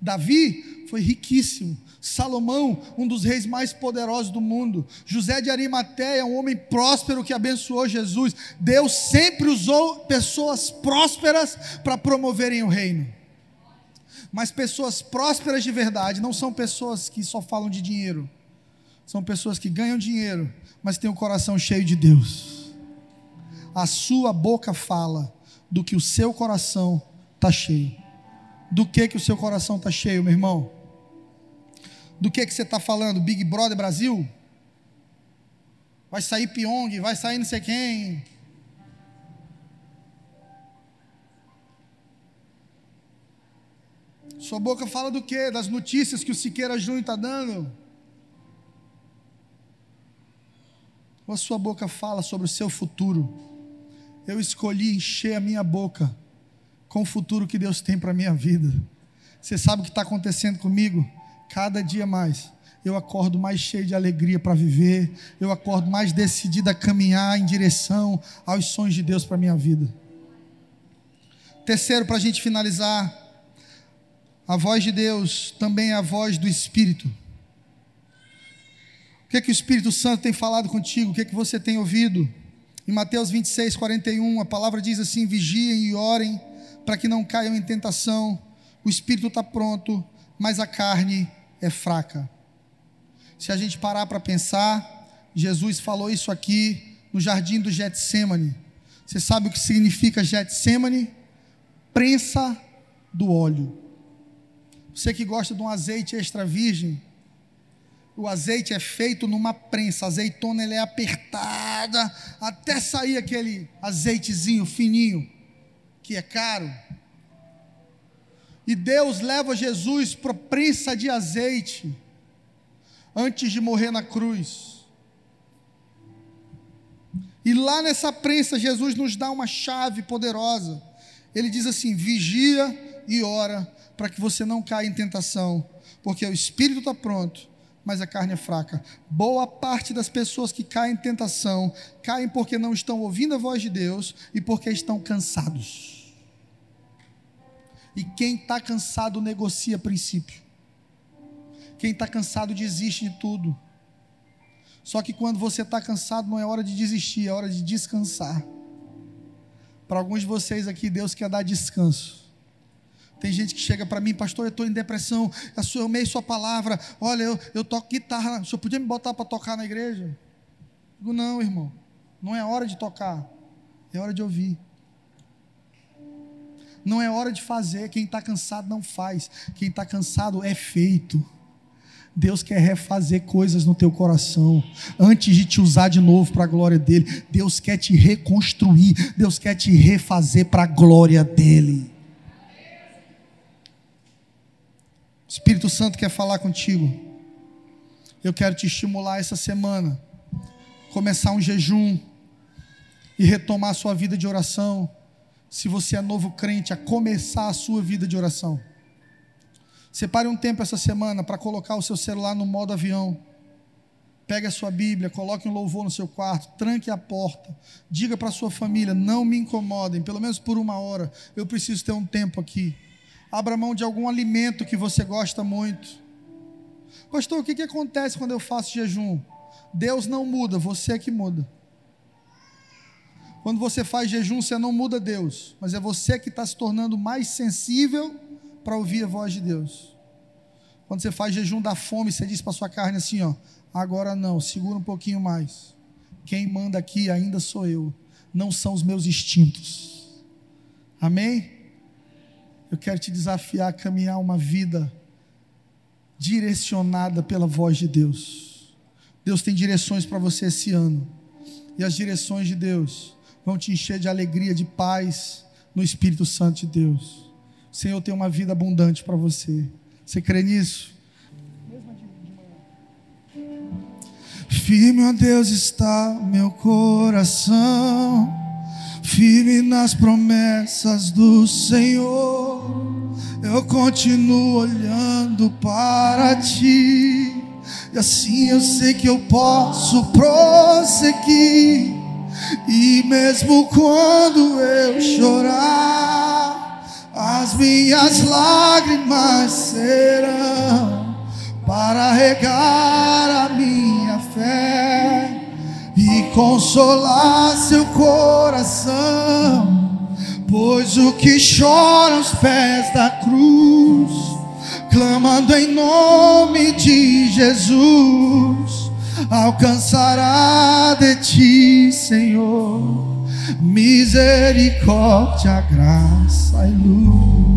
Davi foi riquíssimo. Salomão, um dos reis mais poderosos do mundo. José de Arimateia, um homem próspero que abençoou Jesus. Deus sempre usou pessoas prósperas para promoverem o reino. Mas pessoas prósperas de verdade não são pessoas que só falam de dinheiro. São pessoas que ganham dinheiro, mas têm o coração cheio de Deus. A sua boca fala do que o seu coração está cheio. Do que que o seu coração está cheio, meu irmão? Do que que você está falando? Big Brother Brasil? Vai sair Pyong, vai sair não sei quem. Sua boca fala do que? Das notícias que o Siqueira Júnior está dando? Ou a sua boca fala sobre o seu futuro? Eu escolhi encher a minha boca com o futuro que Deus tem para a minha vida. Você sabe o que está acontecendo comigo? Cada dia mais. Eu acordo mais cheio de alegria para viver. Eu acordo mais decidido a caminhar em direção aos sonhos de Deus para a minha vida. Terceiro, para a gente finalizar, a voz de Deus também é a voz do Espírito. O que é que o Espírito Santo tem falado contigo? O que é que você tem ouvido? Em Mateus 26, 41, a palavra diz assim: vigiem e orem para que não caiam em tentação. O espírito está pronto, mas a carne é fraca. Se a gente parar para pensar, Jesus falou isso aqui no jardim do Getsemane. Você sabe o que significa Getsemane? Prensa do óleo. Você que gosta de um azeite extra virgem, o azeite é feito numa prensa, a azeitona ele é apertada até sair aquele azeitezinho fininho que é caro. E Deus leva Jesus para prensa de azeite antes de morrer na cruz. E lá nessa prensa, Jesus nos dá uma chave poderosa. Ele diz assim: vigia e ora para que você não caia em tentação, porque o espírito está pronto, mas a carne é fraca. Boa parte das pessoas que caem em tentação caem porque não estão ouvindo a voz de Deus e porque estão cansados. E quem está cansado negocia princípio. Quem está cansado desiste de tudo. Só que quando você está cansado, não é hora de desistir, é hora de descansar. Para alguns de vocês aqui, Deus quer dar descanso. Tem gente que chega para mim, pastor, eu estou em depressão, eu amei sua palavra, olha, eu, eu toco guitarra, o senhor podia me botar para tocar na igreja? digo, não, irmão, não é hora de tocar, é hora de ouvir. Não é hora de fazer. Quem está cansado não faz. Quem está cansado é feito. Deus quer refazer coisas no teu coração, antes de te usar de novo para a glória dele. Deus quer te reconstruir, Deus quer te refazer para a glória dele. Espírito Santo quer falar contigo. Eu quero te estimular essa semana, começar um jejum e retomar a sua vida de oração. Se você é novo crente, a começar a sua vida de oração. Separe um tempo essa semana para colocar o seu celular no modo avião. Pegue a sua Bíblia, coloque um louvor no seu quarto, tranque a porta, diga para sua família: não me incomodem, pelo menos por uma hora, eu preciso ter um tempo aqui. Abra mão de algum alimento que você gosta muito. Pastor, o que, que acontece quando eu faço jejum? Deus não muda, você é que muda. Quando você faz jejum, você não muda Deus, mas é você que está se tornando mais sensível para ouvir a voz de Deus. Quando você faz jejum da fome, você diz para sua carne assim, ó, agora não, segura um pouquinho mais. Quem manda aqui ainda sou eu, não são os meus instintos. Amém? Eu quero te desafiar a caminhar uma vida direcionada pela voz de Deus. Deus tem direções para você esse ano. E as direções de Deus vão te encher de alegria, de paz no Espírito Santo de Deus. O Senhor tem uma vida abundante para você. Você crê nisso? Firme, ó Deus, está meu coração, firme nas promessas do Senhor. Eu continuo olhando para ti, e assim eu sei que eu posso prosseguir. E mesmo quando eu chorar, as minhas lágrimas serão para regar a minha fé e consolar seu coração, pois o que chora aos pés da cruz, clamando em nome de Jesus, alcançará de ti, Senhor misericórdia, graça e luz.